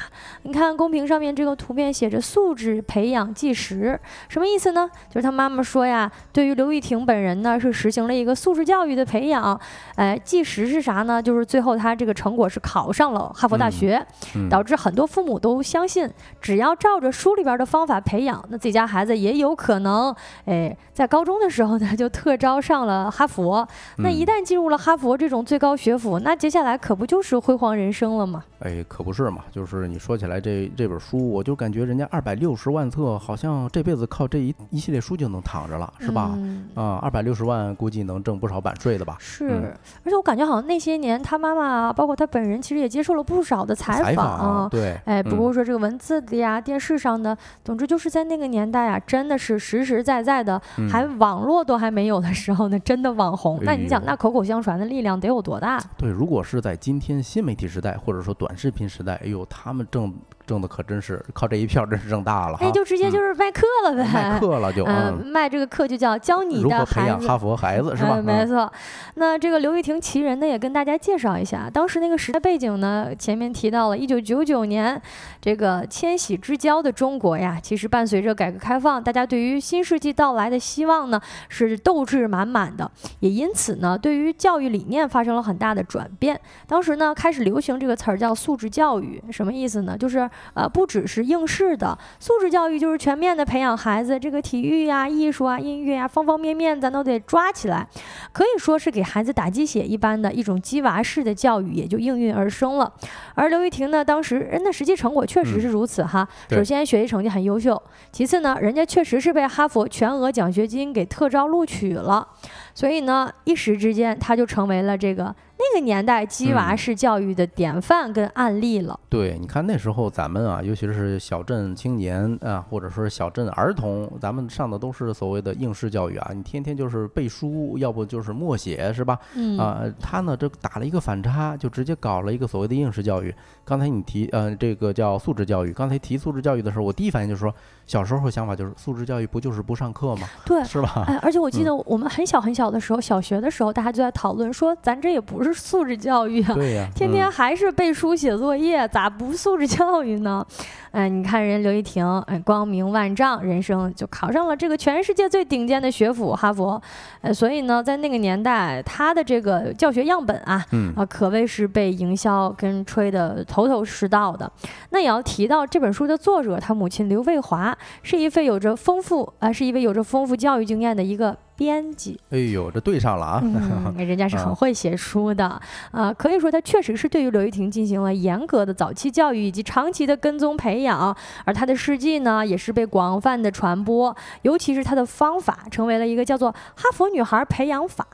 Speaker 1: 你看公屏上面这个图片写着“素质培养计时”，什么意思呢？就是他妈妈说呀，对于刘玉婷本人呢，是实行了一个素质教育的培养。哎，计时是啥呢？就是最后他这个成果是考上了哈佛大学，导致很多父母都相信，只要照着书里边的方法培养，那自己家孩子也有可能，哎，在高中的时候呢就特招上了哈佛。那一旦进入了哈佛这种最高学府，那接下来可不就是辉煌人生了吗？
Speaker 2: 哎，可不是嘛，就是你说。说起来，这这本书，我就感觉人家二百六十万册，好像这辈子靠这一一系列书就能躺着了，是吧？啊，二百六十万，估计能挣不少版税的吧？
Speaker 1: 是，而且我感觉好像那些年他妈妈，包括他本人，其实也接受了不少的采
Speaker 2: 访。对，
Speaker 1: 哎，不过说这个文字的呀，电视上的，总之就是在那个年代啊，真的是实实在在的，还网络都还没有的时候呢，真的网红。那你想，那口口相传的力量得有多大？
Speaker 2: 对，如果是在今天新媒体时代，或者说短视频时代，哎呦，他们正。挣挣的可真是靠这一票，真是挣大了。
Speaker 1: 哎，就直接就是卖课了呗，
Speaker 2: 卖课了就
Speaker 1: 嗯，卖这个课就叫教你
Speaker 2: 的培养哈佛孩子是吧？
Speaker 1: 没错。那这个刘玉婷奇人呢，也跟大家介绍一下，当时那个时代背景呢，前面提到了一九九九年，这个千禧之交的中国呀，其实伴随着改革开放，大家对于新世纪到来的希望呢，是斗志满满的，也因此呢，对于教育理念发生了很大的转变。当时呢，开始流行这个词儿叫素质教育，什么意思呢？就是呃，不只是应试的素质教育，就是全面的培养孩子这个体育呀、艺术啊、音乐啊，方方面面咱都得抓起来，可以说是给孩子打鸡血一般的一种鸡娃式的教育，也就应运而生了。而刘玉婷呢，当时人的实际成果确实是如此哈。首先学习成绩很优秀，其次呢，人家确实是被哈佛全额奖学金给特招录取了，所以呢，一时之间他就成为了这个。那个年代鸡娃式教育的典范跟案例了。
Speaker 2: 对，你看那时候咱们啊，尤其是小镇青年啊，或者说是小镇儿童，咱们上的都是所谓的应试教育啊，你天天就是背书，要不就是默写，是吧？
Speaker 1: 嗯
Speaker 2: 啊，他呢这打了一个反差，就直接搞了一个所谓的应试教育。刚才你提呃这个叫素质教育，刚才提素质教育的时候，我第一反应就是说。小时候想法就是素质教育不就是不上课吗？
Speaker 1: 对，
Speaker 2: 是吧？
Speaker 1: 哎，而且我记得我们很小很小的时候，小学的时候，大家就在讨论说，咱这也不是素质教育啊，
Speaker 2: 对呀，
Speaker 1: 天天还是背书写作业，咋不素质教育呢？哎，你看人刘亦婷，哎，光明万丈，人生就考上了这个全世界最顶尖的学府哈佛，呃，所以呢，在那个年代，他的这个教学样本啊，啊，可谓是被营销跟吹得头头是道的。那也要提到这本书的作者，他母亲刘卫华。是一位有着丰富啊，是一位有着丰富教育经验的一个。编辑，
Speaker 2: 哎呦，这对上了啊！
Speaker 1: 嗯，人家是很会写书的啊，可以说他确实是对于刘玉婷进行了严格的早期教育以及长期的跟踪培养，而他的事迹呢，也是被广泛的传播，尤其是他的方法成为了一个叫做“哈佛女孩培养法”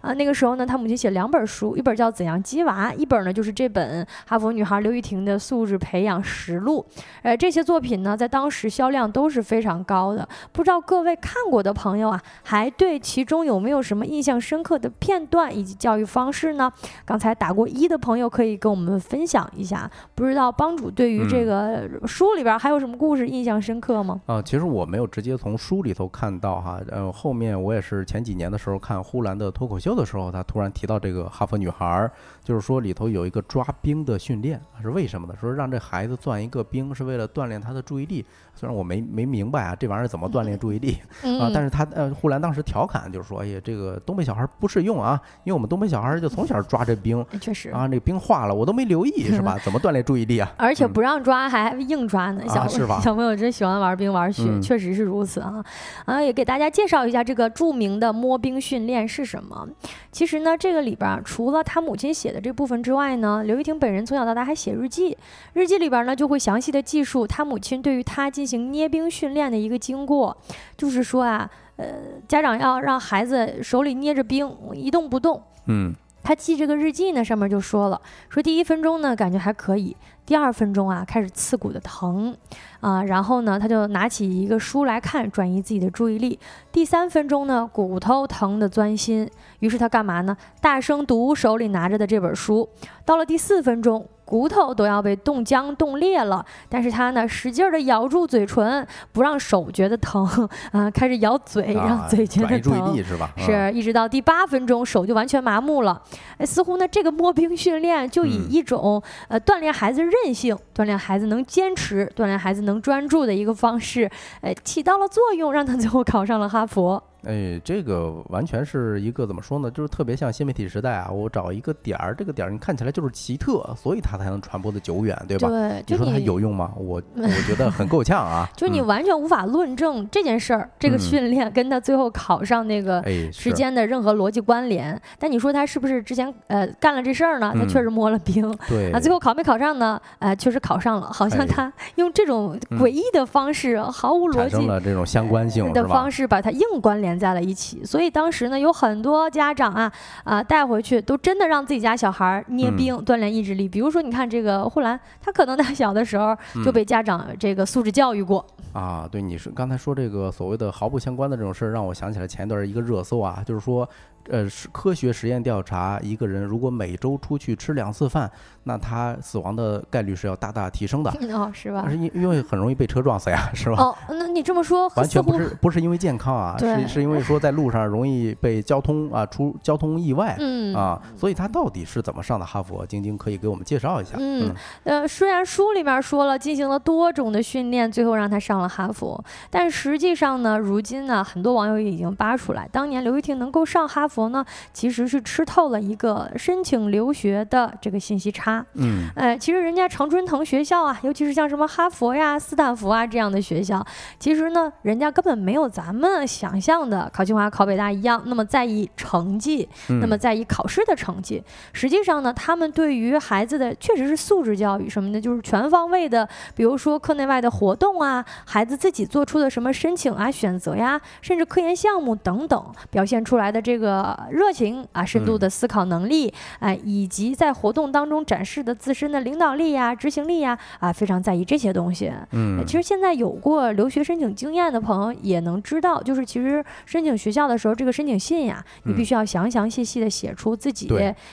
Speaker 1: 啊。那个时候呢，他母亲写两本书，一本叫《怎样鸡娃》，一本呢就是这本哈佛女孩刘玉婷的素质培养实录。呃，这些作品呢，在当时销量都是非常高的。不知道各位看过的朋友啊，还对？其中有没有什么印象深刻的片段以及教育方式呢？刚才打过一的朋友可以跟我们分享一下。不知道帮主对于这个书里边还有什么故事印象深刻吗？
Speaker 2: 啊，其实我没有直接从书里头看到哈，呃，后面我也是前几年的时候看呼兰的脱口秀的时候，他突然提到这个哈佛女孩，就是说里头有一个抓冰的训练，是为什么呢？说让这孩子钻一个冰是为了锻炼他的注意力。虽然我没没明白啊，这玩意儿怎么锻炼注意力啊？但是他呃，护兰当时调侃就是说，哎呀，这个东北小孩不适用啊，因为我们东北小孩就从小抓这冰，
Speaker 1: 确实
Speaker 2: 啊，那冰化了我都没留意 是吧？怎么锻炼注意力啊？
Speaker 1: 而且不让抓还硬抓呢，小
Speaker 2: 是吧？
Speaker 1: 小朋友真喜欢玩冰玩雪，确实是如此啊。啊，也给大家介绍一下这个著名的摸冰训练是什么。其实呢，这个里边除了他母亲写的这部分之外呢，刘玉婷本人从小到大还写日记，日记里边呢就会详细的记述她母亲对于她进行捏冰训练的一个经过，就是说啊，呃，家长要让孩子手里捏着冰一动不动。
Speaker 2: 嗯，
Speaker 1: 他记这个日记呢，上面就说了，说第一分钟呢感觉还可以，第二分钟啊开始刺骨的疼。啊，然后呢，他就拿起一个书来看，转移自己的注意力。第三分钟呢，骨头疼得钻心，于是他干嘛呢？大声读手里拿着的这本书。到了第四分钟，骨头都要被冻僵、冻裂了，但是他呢，使劲的咬住嘴唇，不让手觉得疼 啊，开始咬嘴，让嘴觉得疼。
Speaker 2: 注意力是吧？
Speaker 1: 是一直到第八分钟，手就完全麻木了。哎，似乎呢，这个摸冰训练就以一种呃锻炼孩子韧性、锻炼孩子能坚持、锻炼孩子能。专注的一个方式，哎，起到了作用，让他最后考上了哈佛。
Speaker 2: 哎，这个完全是一个怎么说呢？就是特别像新媒体时代啊！我找一个点儿，这个点儿你看起来就是奇特，所以它才能传播的久远，对吧？
Speaker 1: 对，
Speaker 2: 你说它有用吗？我我觉得很够呛啊！
Speaker 1: 就你完全无法论证这件事儿，这个训练跟他最后考上那个之间的任何逻辑关联。但你说他是不是之前呃干了这事儿呢？他确实摸了冰，
Speaker 2: 对
Speaker 1: 啊，最后考没考上呢？呃，确实考上了，好像他用这种诡异的方式，毫无逻辑
Speaker 2: 的这种相关性
Speaker 1: 的方式把它硬关联。连在了一起，所以当时呢，有很多家长啊啊带回去，都真的让自己家小孩捏冰锻炼意志力。比如说，你看这个护栏，他可能在小的时候就被家长这个素质教育过
Speaker 2: 啊。对，你是刚才说这个所谓的毫不相关的这种事儿，让我想起来前一段一个热搜啊，就是说。呃，是科学实验调查，一个人如果每周出去吃两次饭，那他死亡的概率是要大大提升的。
Speaker 1: 哦，是吧？
Speaker 2: 是因因为很容易被车撞死呀，是吧？
Speaker 1: 哦，那你这么说，
Speaker 2: 完全不是不是因为健康啊，是是因为说在路上容易被交通啊出交通意外，
Speaker 1: 嗯
Speaker 2: 啊，所以他到底是怎么上的哈佛？晶晶可以给我们介绍一下。
Speaker 1: 嗯，呃，虽然书里面说了进行了多种的训练，最后让他上了哈佛，但实际上呢，如今呢，很多网友已经扒出来，当年刘玉婷能够上哈。佛呢，其实是吃透了一个申请留学的这个信息差。
Speaker 2: 嗯，
Speaker 1: 哎，其实人家常春藤学校啊，尤其是像什么哈佛呀、斯坦福啊这样的学校，其实呢，人家根本没有咱们想象的考清华、考北大一样那么在意成绩，那么在意考试的成绩。实际上呢，他们对于孩子的确实是素质教育什么的，就是全方位的，比如说课内外的活动啊，孩子自己做出的什么申请啊、选择呀，甚至科研项目等等，表现出来的这个。个热情啊，深度的思考能力，哎，以及在活动当中展示的自身的领导力呀、执行力呀，啊，非常在意这些东西。
Speaker 2: 嗯，
Speaker 1: 其实现在有过留学申请经验的朋友也能知道，就是其实申请学校的时候，这个申请信呀，你必须要详详细细的写出自己，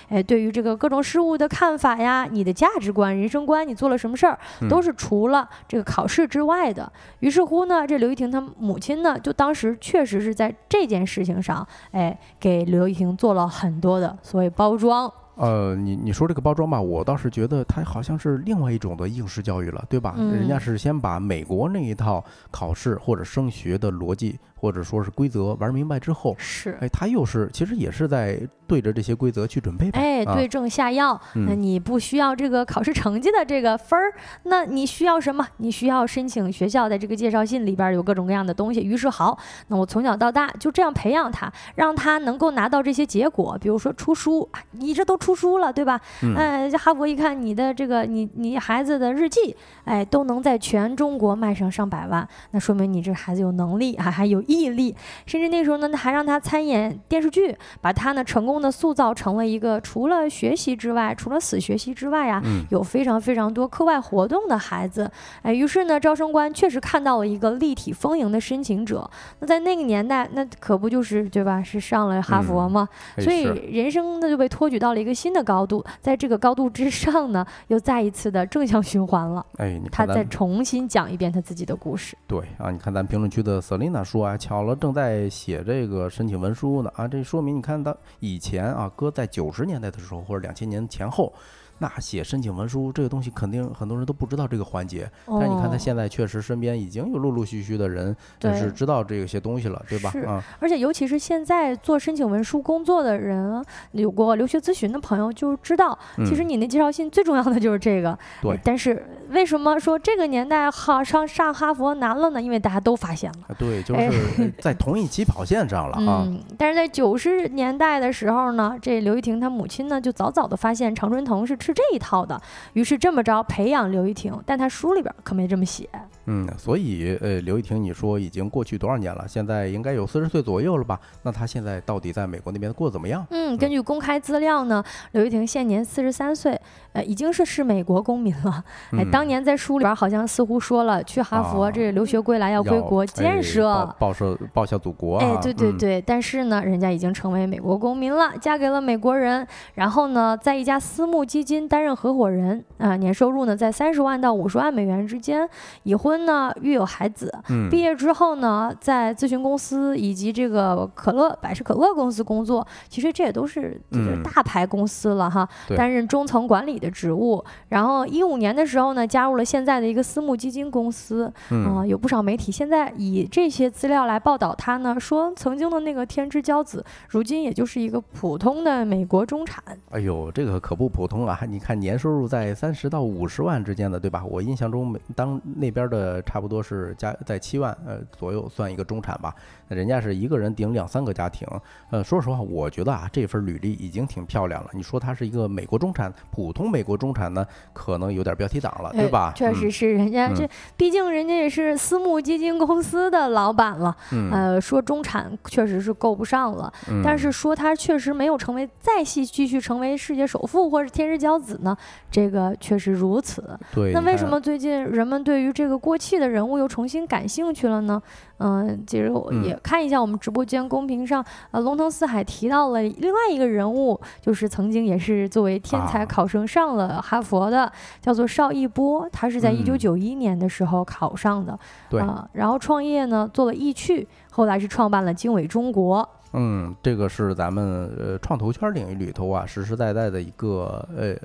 Speaker 1: 哎，对于这个各种事物的看法呀，你的价值观、人生观，你做了什么事儿，都是除了这个考试之外的。于是乎呢，这刘玉婷她母亲呢，就当时确实是在这件事情上，哎，给刘玉婷做了很多的所谓包装。
Speaker 2: 呃，你你说这个包装吧，我倒是觉得它好像是另外一种的应试教育了，对吧？人家是先把美国那一套考试或者升学的逻辑。或者说是规则玩明白之后，
Speaker 1: 是
Speaker 2: 哎，他又是其实也是在对着这些规则去准备，
Speaker 1: 哎，对症下药。那你不需要这个考试成绩的这个分儿，那你需要什么？你需要申请学校的这个介绍信里边有各种各样的东西。于是好，那我从小到大就这样培养他，让他能够拿到这些结果。比如说出书，你这都出书了，对吧？
Speaker 2: 哎，
Speaker 1: 哈佛一看你的这个，你你孩子的日记，哎，都能在全中国卖上上百万，那说明你这孩子有能力，还还有。毅力，甚至那时候呢，还让他参演电视剧，把他呢成功的塑造成了一个除了学习之外，除了死学习之外呀，有非常非常多课外活动的孩子。哎，于是呢，招生官确实看到了一个立体丰盈的申请者。那在那个年代，那可不就是对吧？是上了哈佛吗？所以人生呢就被托举到了一个新的高度，在这个高度之上呢，又再一次的正向循环了。
Speaker 2: 哎，
Speaker 1: 他再重新讲一遍他自己的故事。
Speaker 2: 对啊，你看咱评论区的 Selina 说啊。巧了，正在写这个申请文书呢啊！这说明你看到以前啊，搁在九十年代的时候或者两千年前后。那写申请文书这个东西，肯定很多人都不知道这个环节。但你看他现在确实身边已经有陆陆续续的人就，是知道这些东西了，对吧？
Speaker 1: 是。而且尤其是现在做申请文书工作的人，有过留学咨询的朋友就知道，其实你那介绍信最重要的就是这个。
Speaker 2: 对。
Speaker 1: 但是为什么说这个年代哈上上哈佛难了呢？因为大家都发现了。
Speaker 2: 对，就是 在同一起跑线上了啊。
Speaker 1: 嗯。但是在九十年代的时候呢，这刘玉婷她母亲呢就早早的发现常春藤是。是这一套的，于是这么着培养刘玉婷，但他书里边可没这么写。
Speaker 2: 嗯，所以呃，刘一婷，你说已经过去多少年了？现在应该有四十岁左右了吧？那她现在到底在美国那边过得怎么样？
Speaker 1: 嗯，根据公开资料呢，刘玉婷现年四十三岁，呃，已经是是美国公民了。哎，当年在书里边好像似乎说了，去哈佛这留学归来要归国建设，
Speaker 2: 报社报效祖国。
Speaker 1: 哎，对对对，但是呢，人家已经成为美国公民了，嫁给了美国人，然后呢，在一家私募基金担任合伙人，啊，年收入呢在三十万到五十万美元之间，已婚呢。育有孩子，毕业之后呢，在咨询公司以及这个可乐百事可乐公司工作，其实这也都是就是大牌公司了哈，担任中层管理的职务。然后一五年的时候呢，加入了现在的一个私募基金公司，啊，有不少媒体现在以这些资料来报道他呢，说曾经的那个天之骄子，如今也就是一个普通的美国中产。
Speaker 2: 哎呦，这个可不普通啊！你看年收入在三十到五十万之间的，对吧？我印象中，当那边的差不多。是加在七万呃左右算一个中产吧，那人家是一个人顶两三个家庭，呃，说实话，我觉得啊，这份履历已经挺漂亮了。你说他是一个美国中产，普通美国中产呢，可能有点标题党了，对吧？
Speaker 1: 确实是，人家这毕竟人家也是私募基金公司的老板了，呃，说中产确实是够不上了，但是说他确实没有成为再继继续成为世界首富或者天之骄子呢，这个确实如此。
Speaker 2: 对，
Speaker 1: 那为什么最近人们对于这个过气的人？物又重新感兴趣了呢，嗯，其实我也看一下我们直播间公屏上，呃，龙腾四海提到了另外一个人物，就是曾经也是作为天才考生上了哈佛的，叫做邵逸波，他是在一九九一年的时候考上的，
Speaker 2: 对，
Speaker 1: 然后创业呢做了易趣，后来是创办了经纬中国，
Speaker 2: 嗯，这个是咱们呃创投圈领域里头啊实实在在的一个呃。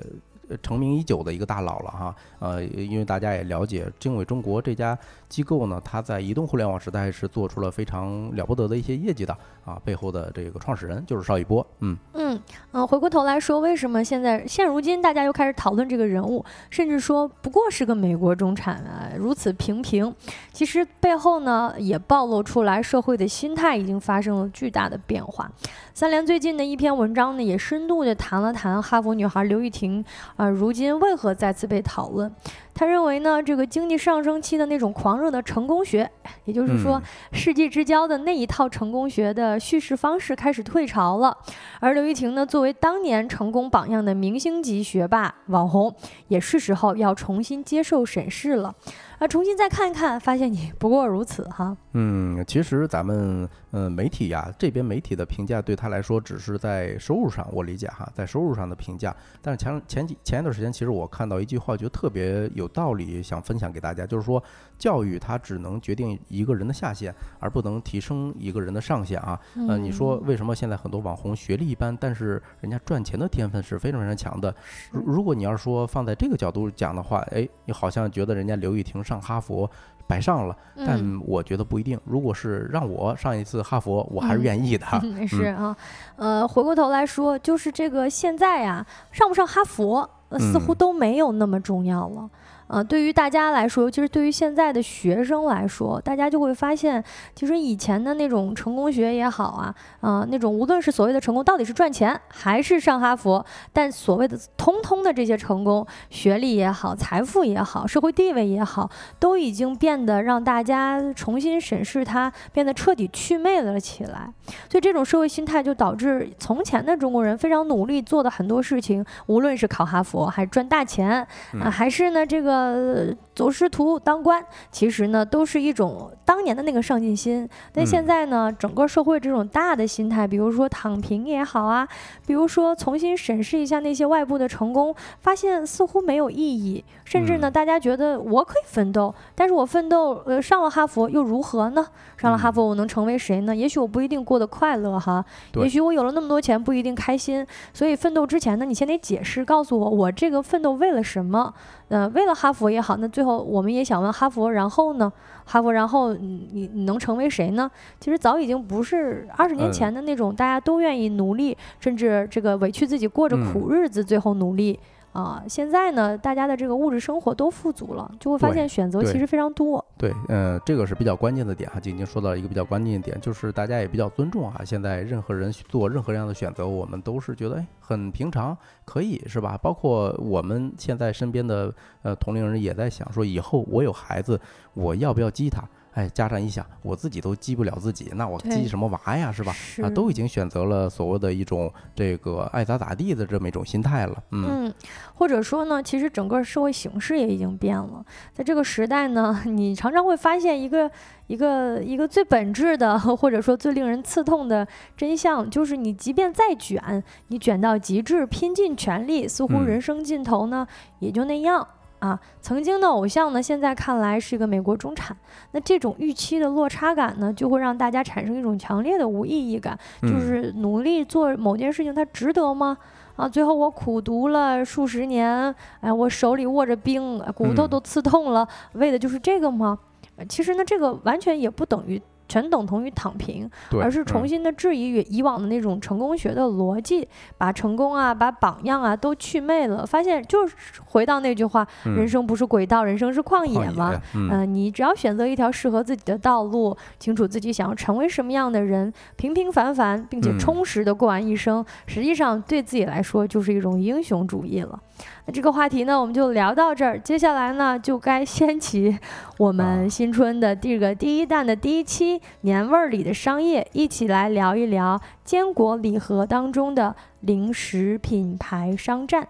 Speaker 2: 成名已久的一个大佬了哈，呃，因为大家也了解经纬中国这家机构呢，它在移动互联网时代是做出了非常了不得的一些业绩的啊，背后的这个创始人就是邵一波，
Speaker 1: 嗯嗯嗯，回过头来说，为什么现在现如今大家又开始讨论这个人物，甚至说不过是个美国中产啊，如此平平，其实背后呢也暴露出来社会的心态已经发生了巨大的变化。三联最近的一篇文章呢，也深度的谈了谈哈佛女孩刘玉婷。啊，如今为何再次被讨论？他认为呢，这个经济上升期的那种狂热的成功学，也就是说世纪之交的那一套成功学的叙事方式开始退潮了。而刘玉婷呢，作为当年成功榜样的明星级学霸网红，也是时候要重新接受审视了。啊，重新再看一看，发现你不过如此哈。
Speaker 2: 嗯，其实咱们嗯媒体呀，这边媒体的评价对他来说只是在收入上，我理解哈，在收入上的评价。但是前前几前一段时间，其实我看到一句话，觉得特别有道理，想分享给大家，就是说教育它只能决定一个人的下限，而不能提升一个人的上限啊。嗯，你说为什么现在很多网红学历一般，但是人家赚钱的天分是非常非常强的？如如果你要是说放在这个角度讲的话，哎，你好像觉得人家刘玉婷。上哈佛白上了，但我觉得不一定。如果是让我上一次哈佛，我还是愿意的。
Speaker 1: 是啊，呃，回过头来说，就是这个现在呀，上不上哈佛，似乎都没有那么重要了。呃，对于大家来说，尤其是对于现在的学生来说，大家就会发现，其实以前的那种成功学也好啊，啊，那种无论是所谓的成功，到底是赚钱还是上哈佛，但所谓的通通的这些成功，学历也好，财富也好，社会地位也好，都已经变得让大家重新审视它，变得彻底祛魅了起来。所以这种社会心态就导致从前的中国人非常努力做的很多事情，无论是考哈佛，还是赚大钱，啊，还是呢这个。呃，走仕途当官，其实呢，都是一种当年的那个上进心。但现在呢，整个社会这种大的心态，比如说躺平也好啊，比如说重新审视一下那些外部的成功，发现似乎没有意义。甚至呢，大家觉得我可以奋斗，但是我奋斗，呃，上了哈佛又如何呢？上了哈佛，我能成为谁呢？也许我不一定过得快乐哈，也许我有了那么多钱不一定开心。所以奋斗之前呢，你先得解释，告诉我我这个奋斗为了什么？呃，为了哈佛也好，那最后我们也想问哈佛，然后呢？哈佛，然后你你能成为谁呢？其实早已经不是二十年前的那种大家都愿意努力，甚至这个委屈自己过着苦日子，最后努力。啊，现在呢，大家的这个物质生活都富足了，就会发现选择其实非常多。
Speaker 2: 对，嗯，这个是比较关键的点哈，晶晶说到一个比较关键的点，就是大家也比较尊重啊。现在任何人做任何样的选择，我们都是觉得哎很平常，可以是吧？包括我们现在身边的呃同龄人也在想说，以后我有孩子，我要不要激他？哎，家长一想，我自己都激不了自己，那我激什么娃呀，是吧？啊，都已经选择了所谓的一种这个爱咋咋地的这么一种心态了。
Speaker 1: 嗯，或者说呢，其实整个社会形势也已经变了。在这个时代呢，你常常会发现一个一个一个最本质的，或者说最令人刺痛的真相，就是你即便再卷，你卷到极致，拼尽全力，似乎人生尽头呢也就那样。啊，曾经的偶像呢，现在看来是一个美国中产。那这种预期的落差感呢，就会让大家产生一种强烈的无意义感，就是努力做某件事情，它值得吗？啊，最后我苦读了数十年，哎，我手里握着冰，骨头都刺痛了，为的就是这个吗？其实呢，这个完全也不等于。全等同于躺平，而是重新的质疑与以往的那种成功学的逻辑，把成功啊，把榜样啊都去魅了，发现就是回到那句话：人生不是轨道，人生是旷野嘛。嗯，你只要选择一条适合自己的道路，清楚自己想要成为什么样的人，平平凡凡并且充实的过完一生，实际上对自己来说就是一种英雄主义了。那这个话题呢，我们就聊到这儿。接下来呢，就该掀起我们新春的这个第一弹的第一期年味儿里的商业，一起来聊一聊坚果礼盒当中的零食品牌商战。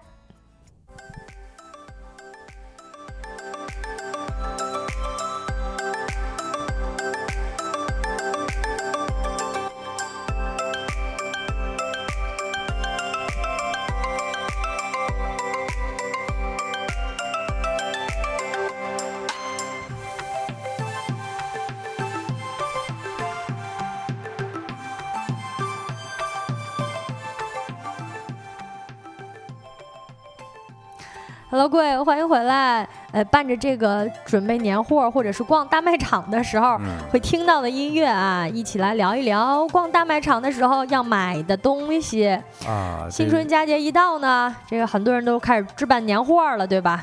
Speaker 1: Hello，各位，欢迎回来。呃，伴着这个准备年货或者是逛大卖场的时候会听到的音乐啊，一起来聊一聊逛大卖场的时候要买的东西
Speaker 2: 啊。
Speaker 1: 新春佳节一到呢，这个很多人都开始置办年货了，对吧？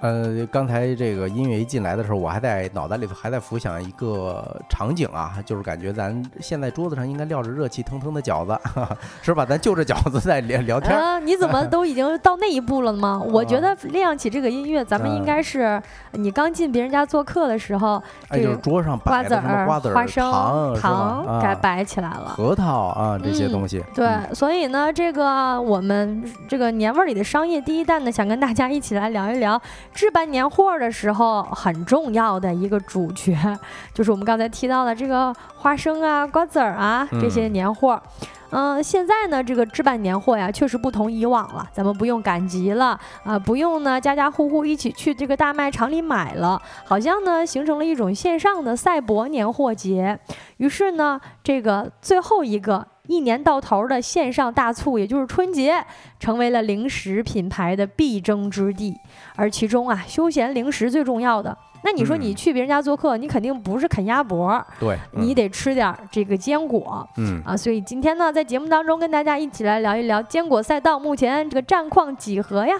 Speaker 2: 呃，刚才这个音乐一进来的时候，我还在脑袋里头还在浮想一个场景啊，就是感觉咱现在桌子上应该撂着热气腾腾的饺子，是吧？咱就着饺子在聊聊天。
Speaker 1: 啊，你怎么都已经到那一步了吗？我觉得亮起这个音乐，咱们应该是你刚进别人家做客的时候，这
Speaker 2: 个桌上
Speaker 1: 瓜子
Speaker 2: 儿、
Speaker 1: 瓜
Speaker 2: 子、
Speaker 1: 糖、
Speaker 2: 糖
Speaker 1: 该摆起来了，
Speaker 2: 核桃啊这些东西。
Speaker 1: 对，所以呢，这个我们这个年味儿里的商业第一弹呢，想跟大家一起来聊一聊。置办年货的时候，很重要的一个主角，就是我们刚才提到的这个花生啊、瓜子儿啊这些年货。嗯，现在呢，这个置办年货呀，确实不同以往了。咱们不用赶集了啊，不用呢家家户户一起去这个大卖场里买了，好像呢形成了一种线上的赛博年货节。于是呢，这个最后一个。一年到头的线上大促，也就是春节，成为了零食品牌的必争之地。而其中啊，休闲零食最重要的，那你说你去别人家做客，你肯定不是啃鸭脖，
Speaker 2: 对，
Speaker 1: 你得吃点这个坚果，
Speaker 2: 嗯
Speaker 1: 啊，所以今天呢，在节目当中跟大家一起来聊一聊坚果赛道目前这个战况几何呀？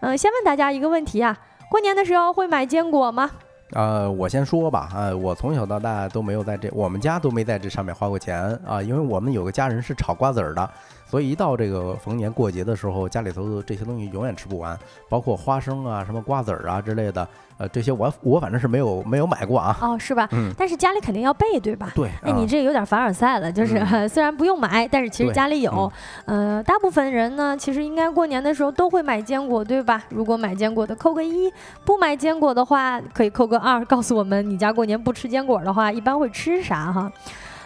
Speaker 1: 嗯，先问大家一个问题啊，过年的时候会买坚果吗？
Speaker 2: 呃，我先说吧，啊，我从小到大都没有在这，我们家都没在这上面花过钱啊，因为我们有个家人是炒瓜子儿的。所以一到这个逢年过节的时候，家里头这些东西永远吃不完，包括花生啊、什么瓜子儿啊之类的，呃，这些我我反正是没有没有买过啊。
Speaker 1: 哦，是吧？嗯。但是家里肯定要备，对吧？
Speaker 2: 对。
Speaker 1: 哎，你这有点凡尔赛了，就是 虽然不用买，但是其实家里有。呃，大部分人呢，其实应该过年的时候都会买坚果，对吧？如果买坚果的扣个一，不买坚果的话可以扣个二，告诉我们你家过年不吃坚果的话，一般会吃啥哈？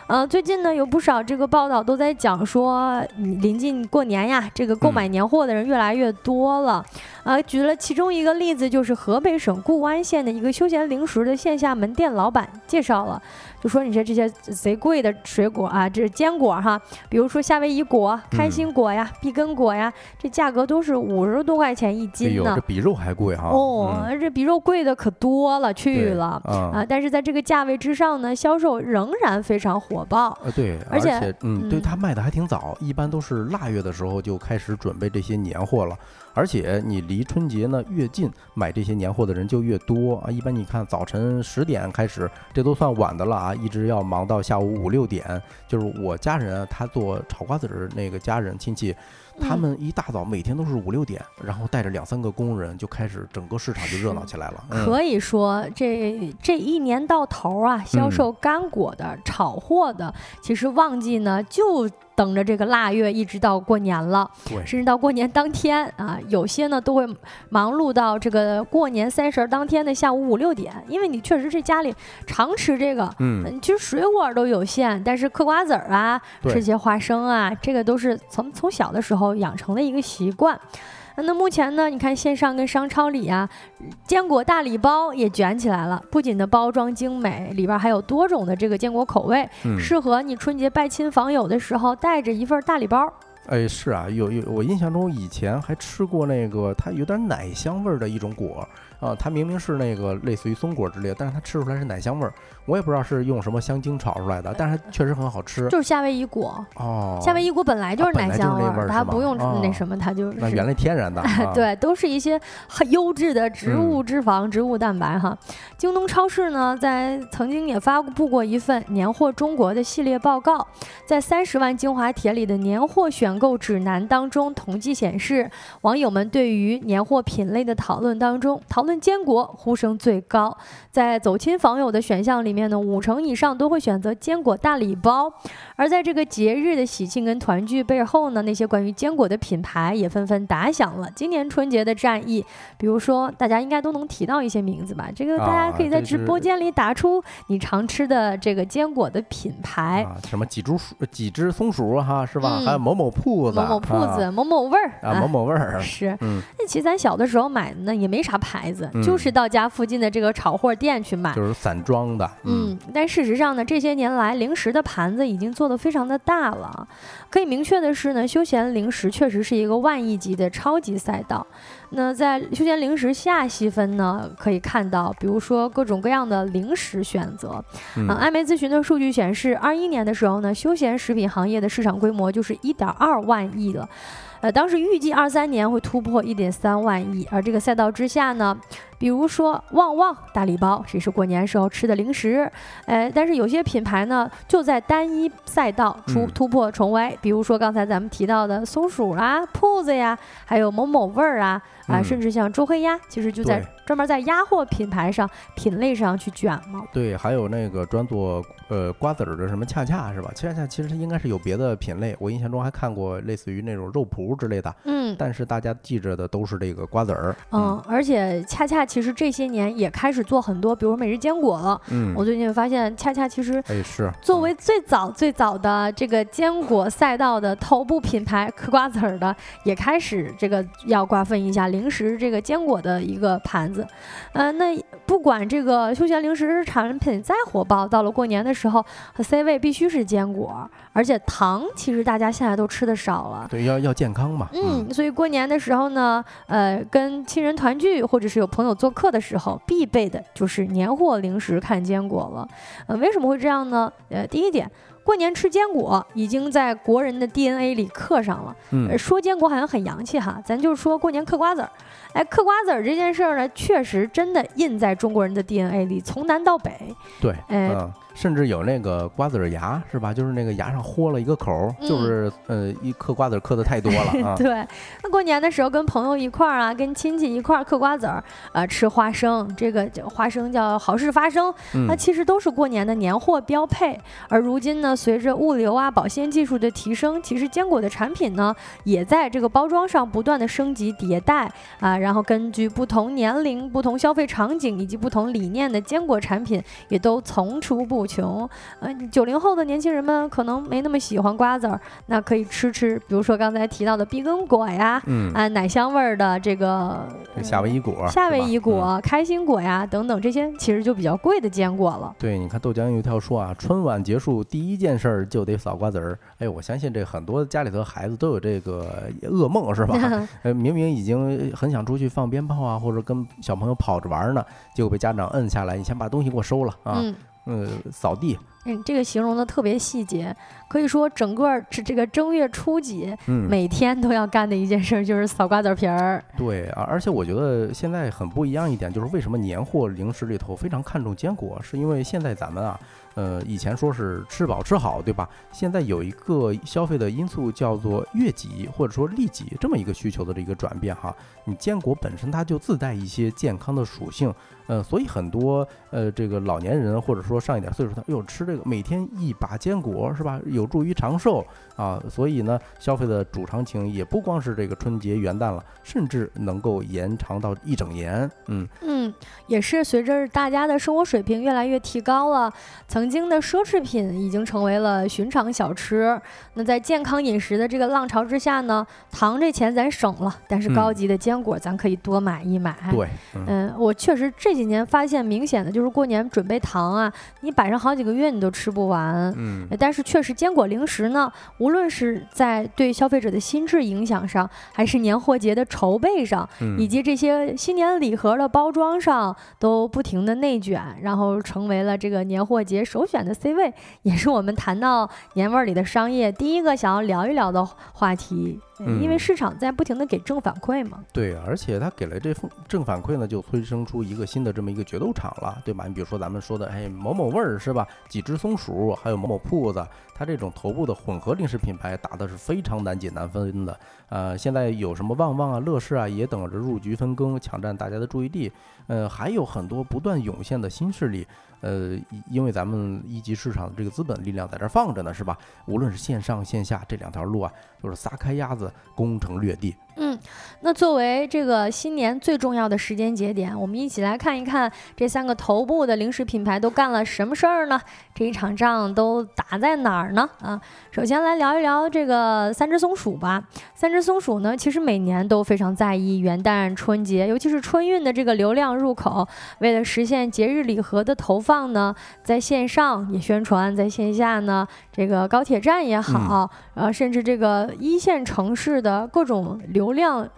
Speaker 1: 呃，最近呢，有不少这个报道都在讲说，临近过年呀，这个购买年货的人越来越多了。啊，举了其中一个例子，就是河北省固安县的一个休闲零食的线下门店老板介绍了，就说你说这些贼贵的水果啊，这是坚果哈，比如说夏威夷果、开心果呀、碧根果呀，这价格都是五十多块钱一斤
Speaker 2: 呢，这比肉还贵哈。
Speaker 1: 哦，这比肉贵的可多了去了啊，但是在这个价位之上呢，销售仍然非常火爆。
Speaker 2: 呃，对，而且嗯，对他卖的还挺早，一般都是腊月的时候就开始准备这些年货了。而且你离春节呢越近，买这些年货的人就越多啊。一般你看早晨十点开始，这都算晚的了啊，一直要忙到下午五六点。就是我家人啊，他做炒瓜子儿那个家人亲戚。他们一大早每天都是五六点，然后带着两三个工人就开始，整个市场就热闹起来了。
Speaker 1: 可以说，这这一年到头啊，销售干果的、炒货的，其实旺季呢就等着这个腊月，一直到过年了。
Speaker 2: 对，
Speaker 1: 甚至到过年当天啊，有些呢都会忙碌到这个过年三十当天的下午五六点，因为你确实是家里常吃这个。嗯，其实水果都有限，但是嗑瓜子儿啊，吃些花生啊，这个都是从从小的时候。养成的一个习惯，那目前呢？你看线上跟商超里啊，坚果大礼包也卷起来了。不仅的包装精美，里边还有多种的这个坚果口味，适合你春节拜亲访友的时候带着一份大礼包。
Speaker 2: 哎，是啊，有有，我印象中以前还吃过那个它有点奶香味儿的一种果。啊，它明明是那个类似于松果之类的，但是它吃出来是奶香味儿。我也不知道是用什么香精炒出来的，但是它确实很好吃。
Speaker 1: 就是夏威夷果
Speaker 2: 哦，
Speaker 1: 夏威夷果本来就是奶香味
Speaker 2: 儿，
Speaker 1: 它不用那什么，它就是。
Speaker 2: 那原来天然的。
Speaker 1: 对，都是一些很优质的植物脂肪、植物蛋白哈。京东超市呢，在曾经也发布过一份年货中国的系列报告，在三十万精华帖里的年货选购指南当中，统计显示，网友们对于年货品类的讨论当中，讨论坚果呼声最高，在走亲访友的选项里面呢，五成以上都会选择坚果大礼包。而在这个节日的喜庆跟团聚背后呢，那些关于坚果的品牌也纷纷打响了今年春节的战役。比如说，大家应该都能提到一些名字吧？这个大家可以在直播间里打出你常吃的这个坚果的品牌，
Speaker 2: 什么几株鼠、几只松鼠哈，是吧？还有某某铺子、
Speaker 1: 某某铺子、某某味儿
Speaker 2: 啊，某某味儿
Speaker 1: 是。那其实咱小的时候买的呢，也没啥牌子，就。就是到家附近的这个炒货店去买，
Speaker 2: 就是散装的。
Speaker 1: 嗯，但事实上呢，这些年来零食的盘子已经做得非常的大了。可以明确的是呢，休闲零食确实是一个万亿级的超级赛道。那在休闲零食下细分呢，可以看到，比如说各种各样的零食选择。
Speaker 2: 嗯，
Speaker 1: 艾媒咨询的数据显示，二一年的时候呢，休闲食品行业的市场规模就是一点二万亿了。呃，当时预计二三年会突破一点三万亿，而这个赛道之下呢，比如说旺旺大礼包，这是过年时候吃的零食。哎，但是有些品牌呢，就在单一赛道出突破重围，比如说刚才咱们提到的松鼠啊、铺子呀，还有某某味儿啊。啊，甚至像周黑鸭，其实就在专门在鸭货品牌上品类上去卷嘛。
Speaker 2: 对，还有那个专做呃瓜子儿的什么恰恰是吧？恰恰其实它应该是有别的品类，我印象中还看过类似于那种肉脯之类的。嗯。但是大家记着的都是这个瓜子儿。
Speaker 1: 嗯，而且恰恰其实这些年也开始做很多，比如每日坚果了。嗯。我最近发现恰恰其实
Speaker 2: 哎是
Speaker 1: 作为最早最早的这个坚果赛道的头部品牌，嗑瓜子儿的也开始这个要瓜分一下。零食这个坚果的一个盘子，呃，那不管这个休闲零食产品再火爆，到了过年的时候，C 位必须是坚果，而且糖其实大家现在都吃的少了，
Speaker 2: 对，要要健康嘛。
Speaker 1: 嗯，所以过年的时候呢，呃，跟亲人团聚或者是有朋友做客的时候，必备的就是年货零食看坚果了。呃，为什么会这样呢？呃，第一点。过年吃坚果已经在国人的 DNA 里刻上了。嗯，说坚果好像很洋气哈，咱就说过年嗑瓜子儿。哎，嗑瓜子儿这件事儿呢，确实真的印在中国人的 DNA 里，从南到北。
Speaker 2: 对，哎。甚至有那个瓜子牙是吧？就是那个牙上豁了一个口，就是呃一嗑瓜子嗑的太多了啊。
Speaker 1: 对，那过年的时候跟朋友一块儿啊，跟亲戚一块儿嗑瓜子儿啊，吃花生，这个花生叫好事发生，那其实都是过年的年货标配。而如今呢，随着物流啊、保鲜技术的提升，其实坚果的产品呢，也在这个包装上不断的升级迭代啊。然后根据不同年龄、不同消费场景以及不同理念的坚果产品，也都层出不。穷，呃，九零后的年轻人们可能没那么喜欢瓜子儿，那可以吃吃，比如说刚才提到的碧根果呀，嗯，啊，奶香味儿的这个
Speaker 2: 夏威夷果、
Speaker 1: 夏威夷果、开心果呀等等，这些其实就比较贵的坚果了。
Speaker 2: 对，你看豆浆油条说啊，春晚结束第一件事儿就得扫瓜子儿。哎，我相信这很多家里头孩子都有这个噩梦，是吧？呃，明明已经很想出去放鞭炮啊，或者跟小朋友跑着玩呢，结果被家长摁下来，你先把东西给我收了啊。呃，扫地。
Speaker 1: 嗯，这个形容的特别细节，可以说整个这这个正月初几，嗯，每天都要干的一件事就是扫瓜子皮儿。
Speaker 2: 对啊，而且我觉得现在很不一样一点，就是为什么年货零食里头非常看重坚果，是因为现在咱们啊。呃，以前说是吃饱吃好，对吧？现在有一个消费的因素叫做月己或者说利己这么一个需求的这个转变哈。你坚果本身它就自带一些健康的属性，呃，所以很多呃这个老年人或者说上一点岁数他哟吃这个每天一把坚果是吧？有助于长寿啊。所以呢，消费的主场景也不光是这个春节元旦了，甚至能够延长到一整年。
Speaker 1: 嗯嗯，也是随着大家的生活水平越来越提高了，曾。曾经的奢侈品已经成为了寻常小吃。那在健康饮食的这个浪潮之下呢，糖这钱咱省了，但是高级的坚果咱可以多买一买。
Speaker 2: 对，
Speaker 1: 嗯，我确实这几年发现明显的就是过年准备糖啊，你摆上好几个月你都吃不完。嗯，但是确实坚果零食呢，无论是在对消费者的心智影响上，还是年货节的筹备上，以及这些新年礼盒的包装上，都不停的内卷，然后成为了这个年货节。首选的 C 位，也是我们谈到年味儿里的商业第一个想要聊一聊的话题。因为市场在不停的给正反馈嘛，
Speaker 2: 对，而且它给了这正正反馈呢，就催生出一个新的这么一个决斗场了，对吧？你比如说咱们说的，哎，某某味儿是吧？几只松鼠，还有某某铺子，它这种头部的混合零食品牌打的是非常难解难分的。呃，现在有什么旺旺啊、乐事啊，也等着入局分羹，抢占大家的注意力。呃，还有很多不断涌现的新势力。呃，因为咱们一级市场这个资本力量在这放着呢，是吧？无论是线上线下这两条路啊，就是撒开鸭子攻城略地。
Speaker 1: 嗯，那作为这个新年最重要的时间节点，我们一起来看一看这三个头部的零食品牌都干了什么事儿呢？这一场仗都打在哪儿呢？啊，首先来聊一聊这个三只松鼠吧。三只松鼠呢，其实每年都非常在意元旦、春节，尤其是春运的这个流量入口。为了实现节日礼盒的投放呢，在线上也宣传，在线下呢，这个高铁站也好，呃，甚至这个一线城市的各种流。流量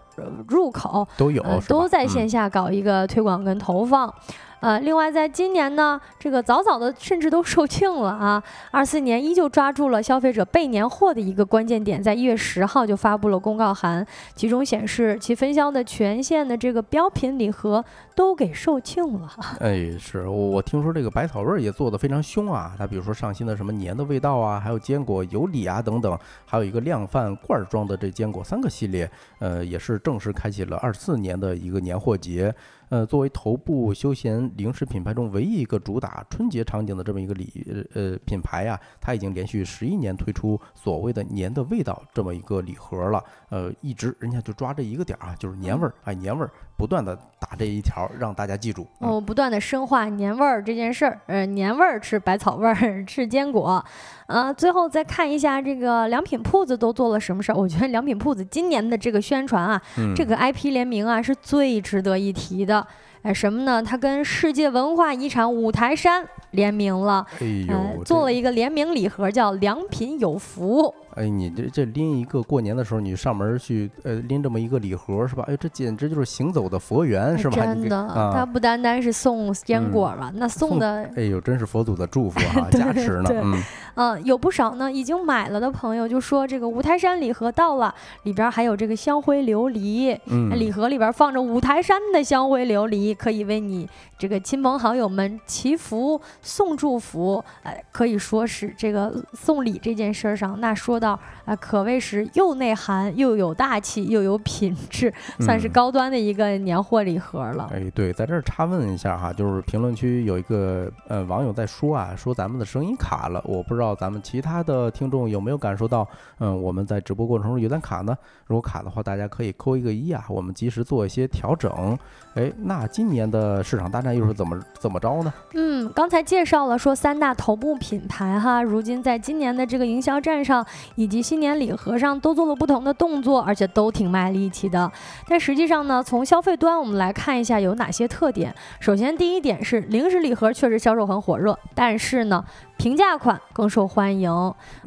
Speaker 1: 入口
Speaker 2: 都有，
Speaker 1: 都在线下搞一个推广跟投放。呃，另外在今年呢，这个早早的甚至都售罄了啊。二四年依旧抓住了消费者备年货的一个关键点，在一月十号就发布了公告函，其中显示其分销的全线的这个标品礼盒都给售罄了。
Speaker 2: 哎，是我我听说这个百草味儿也做的非常凶啊，它比如说上新的什么年的味道啊，还有坚果有礼啊等等，还有一个量贩罐装的这坚果三个系列，呃，也是正式开启了二四年的一个年货节。呃，作为头部休闲零食品牌中唯一一个主打春节场景的这么一个礼呃品牌呀，它已经连续十一年推出所谓的年的味道这么一个礼盒了。呃，一直人家就抓这一个点儿啊，就是年味儿，哎，年味儿。不断的打这一条，让大家记住
Speaker 1: 哦，不断的深化年味儿这件事儿。呃，年味儿吃百草味儿，吃坚果。呃，最后再看一下这个良品铺子都做了什么事儿。我觉得良品铺子今年的这个宣传啊，这个 IP 联名啊，是最值得一提的。哎，什么呢？它跟世界文化遗产五台山联名了，
Speaker 2: 呃，
Speaker 1: 做了一个联名礼盒，叫良品有福。
Speaker 2: 哎，你这这拎一个过年的时候，你上门去，呃，拎这么一个礼盒是吧？哎，这简直就是行走的佛缘是吧？
Speaker 1: 真的，它不单单是送坚果了，那送的，
Speaker 2: 哎呦，真是佛祖的祝福啊，加持呢。
Speaker 1: 嗯，嗯，有不少呢，已经买了的朋友就说，这个五台山礼盒到了，里边还有这个香灰琉璃，礼盒里边放着五台山的香灰琉璃，可以为你这个亲朋好友们祈福送祝福。哎，可以说是这个送礼这件事上，那说到。的，啊，可谓是又内涵又有大气又有品质，算是高端的一个年货礼盒了。
Speaker 2: 哎，对，在这儿插问一下哈，就是评论区有一个呃网友在说啊，说咱们的声音卡了，我不知道咱们其他的听众有没有感受到，嗯，我们在直播过程中有点卡呢？如果卡的话，大家可以扣一个一啊，我们及时做一些调整。哎，那今年的市场大战又是怎么怎么着呢？
Speaker 1: 嗯，刚才介绍了说三大头部品牌哈，如今在今年的这个营销战上。以及新年礼盒上都做了不同的动作，而且都挺卖力气的。但实际上呢，从消费端我们来看一下有哪些特点。首先，第一点是零食礼盒确实销售很火热，但是呢。平价款更受欢迎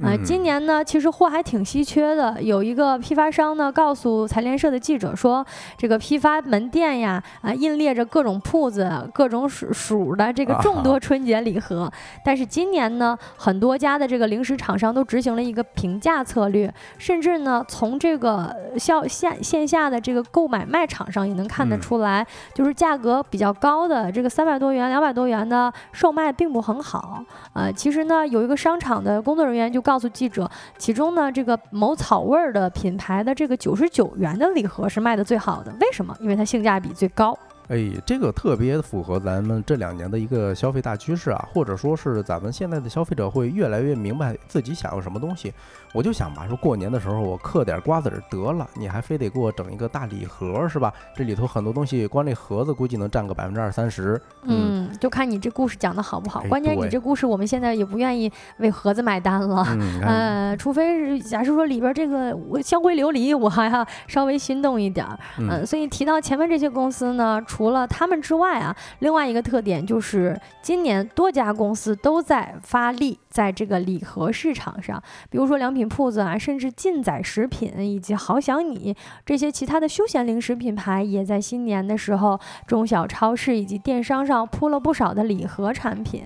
Speaker 1: 啊！今年呢，其实货还挺稀缺的。有一个批发商呢，告诉财联社的记者说，这个批发门店呀，啊，印列着各种铺子、各种鼠鼠的这个众多春节礼盒。但是今年呢，很多家的这个零食厂商都执行了一个平价策略，甚至呢，从这个销线线下的这个购买卖场上也能看得出来，就是价格比较高的这个三百多元、两百多元的售卖并不很好，呃。其实呢，有一个商场的工作人员就告诉记者，其中呢，这个某草味儿的品牌的这个九十九元的礼盒是卖的最好的。为什么？因为它性价比最高。
Speaker 2: 哎，这个特别符合咱们这两年的一个消费大趋势啊，或者说是咱们现在的消费者会越来越明白自己想要什么东西。我就想吧，说过年的时候我嗑点瓜子儿得了，你还非得给我整一个大礼盒是吧？这里头很多东西，光这盒子估计能占个百分之二三十。
Speaker 1: 嗯，就看你这故事讲的好不好。关键你这故事我们现在也不愿意为盒子买单了，呃，除非是假设说里边这个香灰琉璃，我还要稍微心动一点儿。嗯，所以提到前面这些公司呢，除除了他们之外啊，另外一个特点就是今年多家公司都在发力。在这个礼盒市场上，比如说良品铺子啊，甚至劲仔食品以及好想你这些其他的休闲零食品牌，也在新年的时候中小超市以及电商上铺了不少的礼盒产品。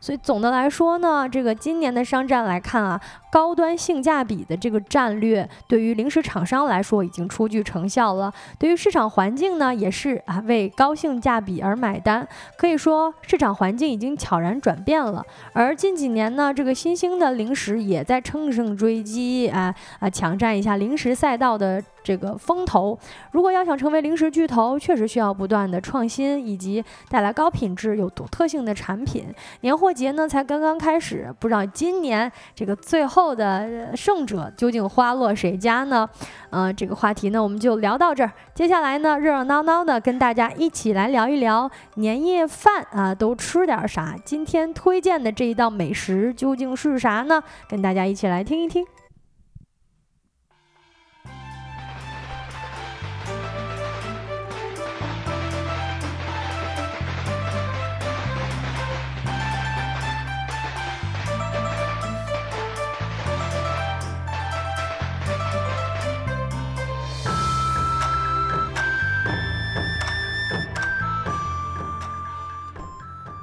Speaker 1: 所以总的来说呢，这个今年的商战来看啊。高端性价比的这个战略，对于零食厂商来说已经初具成效了。对于市场环境呢，也是啊为高性价比而买单。可以说，市场环境已经悄然转变了。而近几年呢，那这个新兴的零食也在乘胜追击，啊啊抢占一下零食赛道的。这个风投，如果要想成为零食巨头，确实需要不断的创新，以及带来高品质、有独特性的产品。年货节呢才刚刚开始，不知道今年这个最后的胜者究竟花落谁家呢？呃，这个话题呢我们就聊到这儿。接下来呢，热热闹闹的跟大家一起来聊一聊年夜饭啊，都吃点啥？今天推荐的这一道美食究竟是啥呢？跟大家一起来听一听。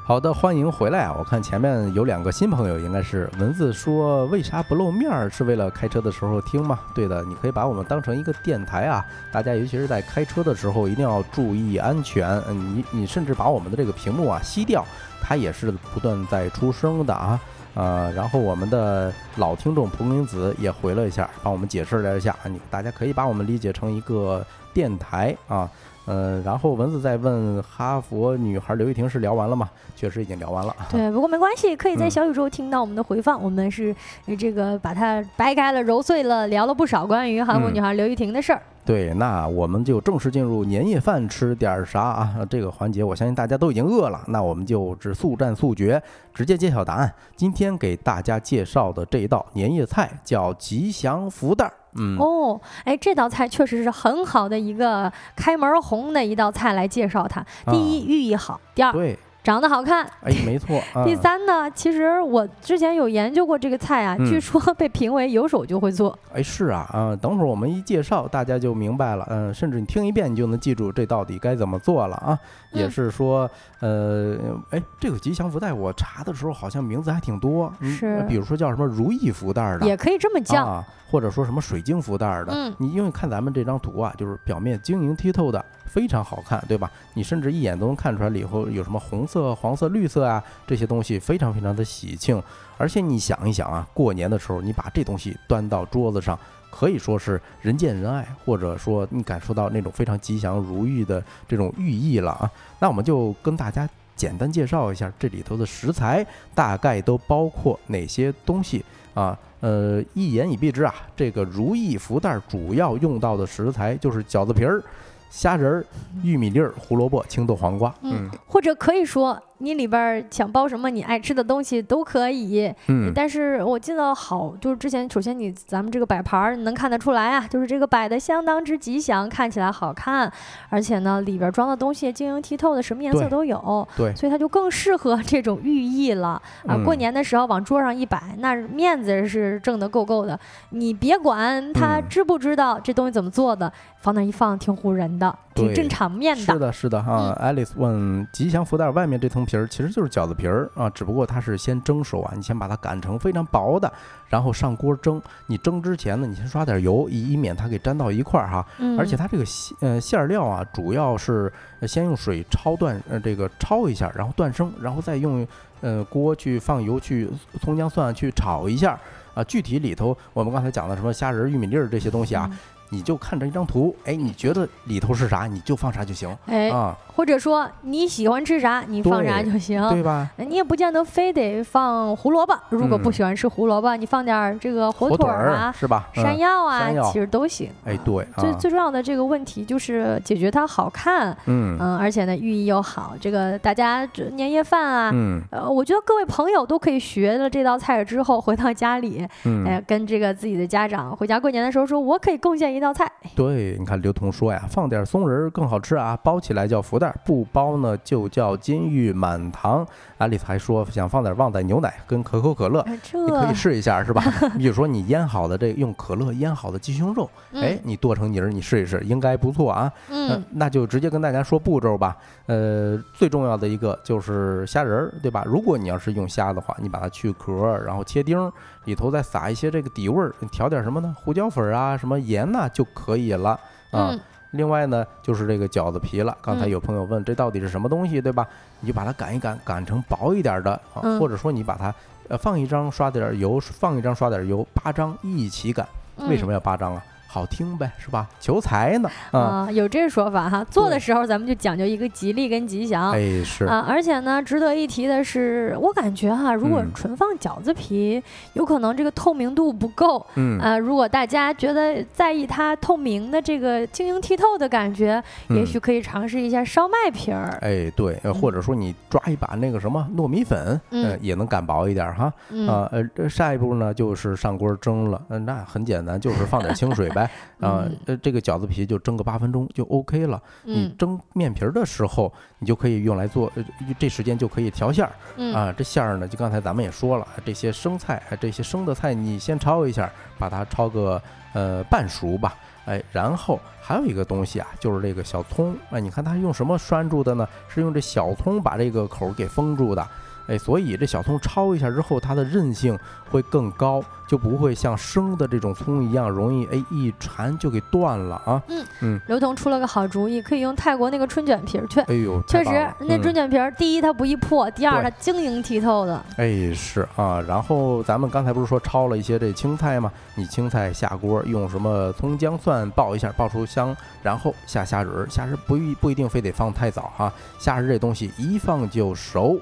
Speaker 2: 好的，欢迎回来啊！我看前面有两个新朋友，应该是文字说为啥不露面儿？是为了开车的时候听吗？对的，你可以把我们当成一个电台啊！大家尤其是在开车的时候一定要注意安全。嗯，你你甚至把我们的这个屏幕啊熄掉，它也是不断在出声的啊。呃，然后我们的老听众蒲公子也回了一下，帮我们解释了一下，你大家可以把我们理解成一个电台啊。嗯，然后蚊子在问哈佛女孩刘玉婷是聊完了吗？确实已经聊完了。
Speaker 1: 对，不过没关系，可以在小宇宙听到我们的回放。我们是这个把它掰开了揉碎了，聊了不少关于哈佛女孩刘玉婷的事儿。
Speaker 2: 对，那我们就正式进入年夜饭吃点啥啊？这个环节，我相信大家都已经饿了。那我们就只速战速决，直接揭晓答案。今天给大家介绍的这一道年夜菜叫吉祥福袋。嗯
Speaker 1: 哦，哎，这道菜确实是很好的一个开门红的一道菜来介绍它。第一，寓意好；第二，
Speaker 2: 对。
Speaker 1: 长得好看，
Speaker 2: 哎，没错。
Speaker 1: 第三呢，其实我之前有研究过这个菜啊，据说被评为有手就会做。
Speaker 2: 哎，是啊，啊，等会儿我们一介绍，大家就明白了。嗯，甚至你听一遍，你就能记住这到底该怎么做了啊。也是说，呃，哎，这个吉祥福袋我查的时候好像名字还挺多，
Speaker 1: 是，
Speaker 2: 比如说叫什么如意福袋的，
Speaker 1: 也可以这么叫，
Speaker 2: 或者说什么水晶福袋的。嗯，你因为看咱们这张图啊，就是表面晶莹剔透的。非常好看，对吧？你甚至一眼都能看出来里头有什么红色、黄色、绿色啊，这些东西非常非常的喜庆。而且你想一想啊，过年的时候你把这东西端到桌子上，可以说是人见人爱，或者说你感受到那种非常吉祥如意的这种寓意了啊。那我们就跟大家简单介绍一下这里头的食材大概都包括哪些东西啊？呃，一言以蔽之啊，这个如意福袋主要用到的食材就是饺子皮儿。虾仁儿、玉米粒儿、胡萝卜、青豆、黄瓜，
Speaker 1: 嗯，或者可以说。你里边想包什么你爱吃的东西都可以，嗯，但是我记得好，就是之前首先你咱们这个摆盘儿能看得出来啊，就是这个摆的相当之吉祥，看起来好看，而且呢里边装的东西晶莹剔透的，什么颜色都有，
Speaker 2: 对，
Speaker 1: 所以它就更适合这种寓意了啊。过年的时候往桌上一摆，那面子是挣得够够的。你别管他知不知道这东西怎么做的，放那一放挺唬人的，挺正场面的。
Speaker 2: 是的，是的哈。Alice 问吉祥福袋外面这层。皮儿其实就是饺子皮儿啊，只不过它是先蒸熟啊，你先把它擀成非常薄的，然后上锅蒸。你蒸之前呢，你先刷点油，以以免它给粘到一块儿哈。而且它这个馅呃馅料啊，主要是先用水焯断呃这个焯一下，然后断生，然后再用呃锅去放油去葱姜蒜去炒一下啊。具体里头我们刚才讲的什么虾仁、玉米粒儿这些东西啊。你就看着一张图，哎，你觉得里头是啥，你就放啥就行，
Speaker 1: 哎啊，或者说你喜欢吃啥，你放啥就行，
Speaker 2: 对吧？
Speaker 1: 你也不见得非得放胡萝卜，如果不喜欢吃胡萝卜，你放点这个火腿啊，
Speaker 2: 是吧？
Speaker 1: 山药啊，其实都行。
Speaker 2: 哎，对，
Speaker 1: 最最重要的这个问题就是解决它好看，嗯嗯，而且呢寓意又好，这个大家年夜饭啊，嗯，呃，我觉得各位朋友都可以学了这道菜之后回到家里，哎，跟这个自己的家长回家过年的时候说，我可以贡献一。一道菜，
Speaker 2: 对，你看刘同说呀，放点松仁更好吃啊，包起来叫福袋，不包呢就叫金玉满堂。安丽还说想放点旺仔牛奶跟可口可乐，你可以试一下，是吧？比如说你腌好的这用可乐腌好的鸡胸肉，哎，你剁成泥儿，你试一试，应该不错啊。嗯，那就直接跟大家说步骤吧。呃，最重要的一个就是虾仁儿，对吧？如果你要是用虾的话，你把它去壳，然后切丁，里头再撒一些这个底味儿，你调点什么呢？胡椒粉啊。啊，什么盐呐就可以了啊。另外呢，就是这个饺子皮了。刚才有朋友问这到底是什么东西，对吧？你就把它擀一擀，擀成薄一点的啊，或者说你把它呃放一张刷点油，放一张刷点油，八张一起擀。为什么要八张啊？好听呗，是吧？求财呢
Speaker 1: 啊，有这说法哈。做的时候咱们就讲究一个吉利跟吉祥，
Speaker 2: 哎是
Speaker 1: 啊。而且呢，值得一提的是，我感觉哈，如果纯放饺子皮，有可能这个透明度不够。嗯啊，如果大家觉得在意它透明的这个晶莹剔透的感觉，也许可以尝试一下烧麦皮儿。
Speaker 2: 哎对，或者说你抓一把那个什么糯米粉，嗯，也能擀薄一点哈。啊呃，下一步呢就是上锅蒸了。嗯，那很简单，就是放点清水呗。呗。啊，呃，这个饺子皮就蒸个八分钟就 OK 了。你蒸面皮的时候，你就可以用来做，这时间就可以调馅儿。啊，这馅儿呢，就刚才咱们也说了，这些生菜，这些生的菜你先焯一下，把它焯个呃半熟吧。哎，然后还有一个东西啊，就是这个小葱。哎，你看它用什么拴住的呢？是用这小葱把这个口给封住的。哎，所以这小葱焯一下之后，它的韧性会更高，就不会像生的这种葱一样容易哎一缠就给断了啊。
Speaker 1: 嗯嗯，刘同出了个好主意，可以用泰国那个春卷皮儿去。
Speaker 2: 哎呦，
Speaker 1: 确实那春卷皮儿，第一它不易破，第二它晶莹剔透的。
Speaker 2: 哎，是啊。然后咱们刚才不是说焯了一些这青菜吗？你青菜下锅用什么葱姜蒜爆一下，爆出香，然后下虾仁儿。虾仁不一不一定非得放太早哈，虾仁这东西一放就熟。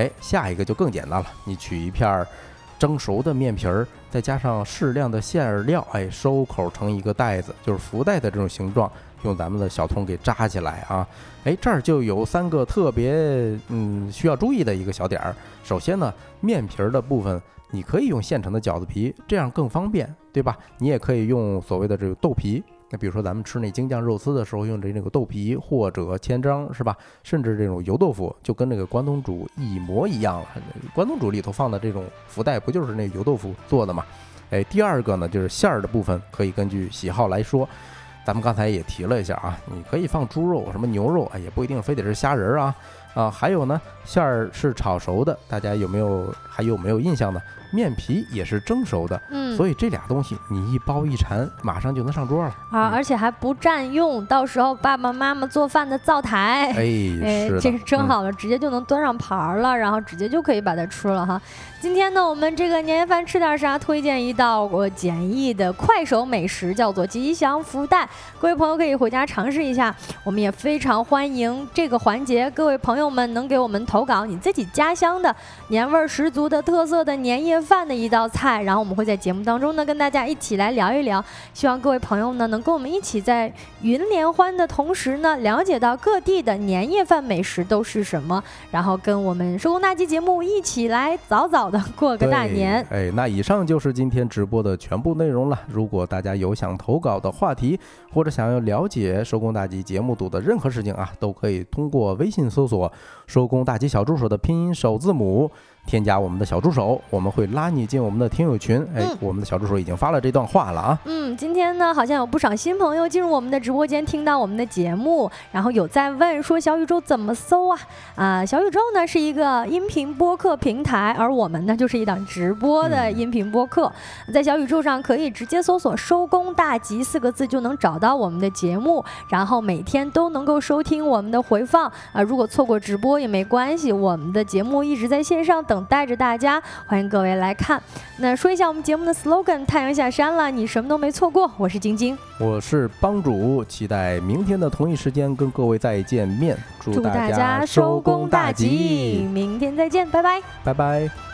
Speaker 2: 哎，下一个就更简单了，你取一片蒸熟的面皮儿，再加上适量的馅料，哎，收口成一个袋子，就是福袋的这种形状，用咱们的小葱给扎起来啊。哎，这儿就有三个特别嗯需要注意的一个小点儿。首先呢，面皮儿的部分你可以用现成的饺子皮，这样更方便，对吧？你也可以用所谓的这个豆皮。那比如说咱们吃那京酱肉丝的时候，用的那个豆皮或者千张是吧？甚至这种油豆腐，就跟那个关东煮一模一样了。关东煮里头放的这种福袋，不就是那油豆腐做的吗？哎，第二个呢，就是馅儿的部分，可以根据喜好来说。咱们刚才也提了一下啊，你可以放猪肉、什么牛肉，哎，也不一定非得是虾仁儿啊。啊，还有呢，馅儿是炒熟的，大家有没有还有没有印象呢？面皮也是蒸熟的，嗯，所以这俩东西你一包一缠，马上就能上桌了
Speaker 1: 啊，而且还不占用，到时候爸爸妈妈做饭的灶台，
Speaker 2: 哎，
Speaker 1: 这蒸好了直接就能端上盘儿了，然后直接就可以把它吃了哈。今天呢，我们这个年夜饭吃点啥？推荐一道我简易的快手美食，叫做吉祥福袋，各位朋友可以回家尝试一下。我们也非常欢迎这个环节，各位朋友们能给我们投稿你自己家乡的年味儿十足的特色的年夜饭的一道菜，然后我们会在节目当中呢跟大家一起来聊一聊。希望各位朋友呢能跟我们一起在云联欢的同时呢，了解到各地的年夜饭美食都是什么，然后跟我们收工大吉节目一起来早早的。过个大年，
Speaker 2: 哎，那以上就是今天直播的全部内容了。如果大家有想投稿的话题，或者想要了解收工大吉节目组的任何事情啊，都可以通过微信搜索“收工大吉小助手”的拼音首字母。添加我们的小助手，我们会拉你进我们的听友群。哎，我们的小助手已经发了这段话了啊。
Speaker 1: 嗯，今天呢，好像有不少新朋友进入我们的直播间，听到我们的节目，然后有在问说小宇宙怎么搜啊？啊，小宇宙呢是一个音频播客平台，而我们呢就是一档直播的音频播客，在小宇宙上可以直接搜索“收工大吉”四个字就能找到我们的节目，然后每天都能够收听我们的回放啊。如果错过直播也没关系，我们的节目一直在线上。等待着大家，欢迎各位来看。那说一下我们节目的 slogan：太阳下山了，你什么都没错过。我是晶晶，
Speaker 2: 我是帮主，期待明天的同一时间跟各位再见面。
Speaker 1: 祝大家收工大吉，明天再见，拜拜，
Speaker 2: 拜拜。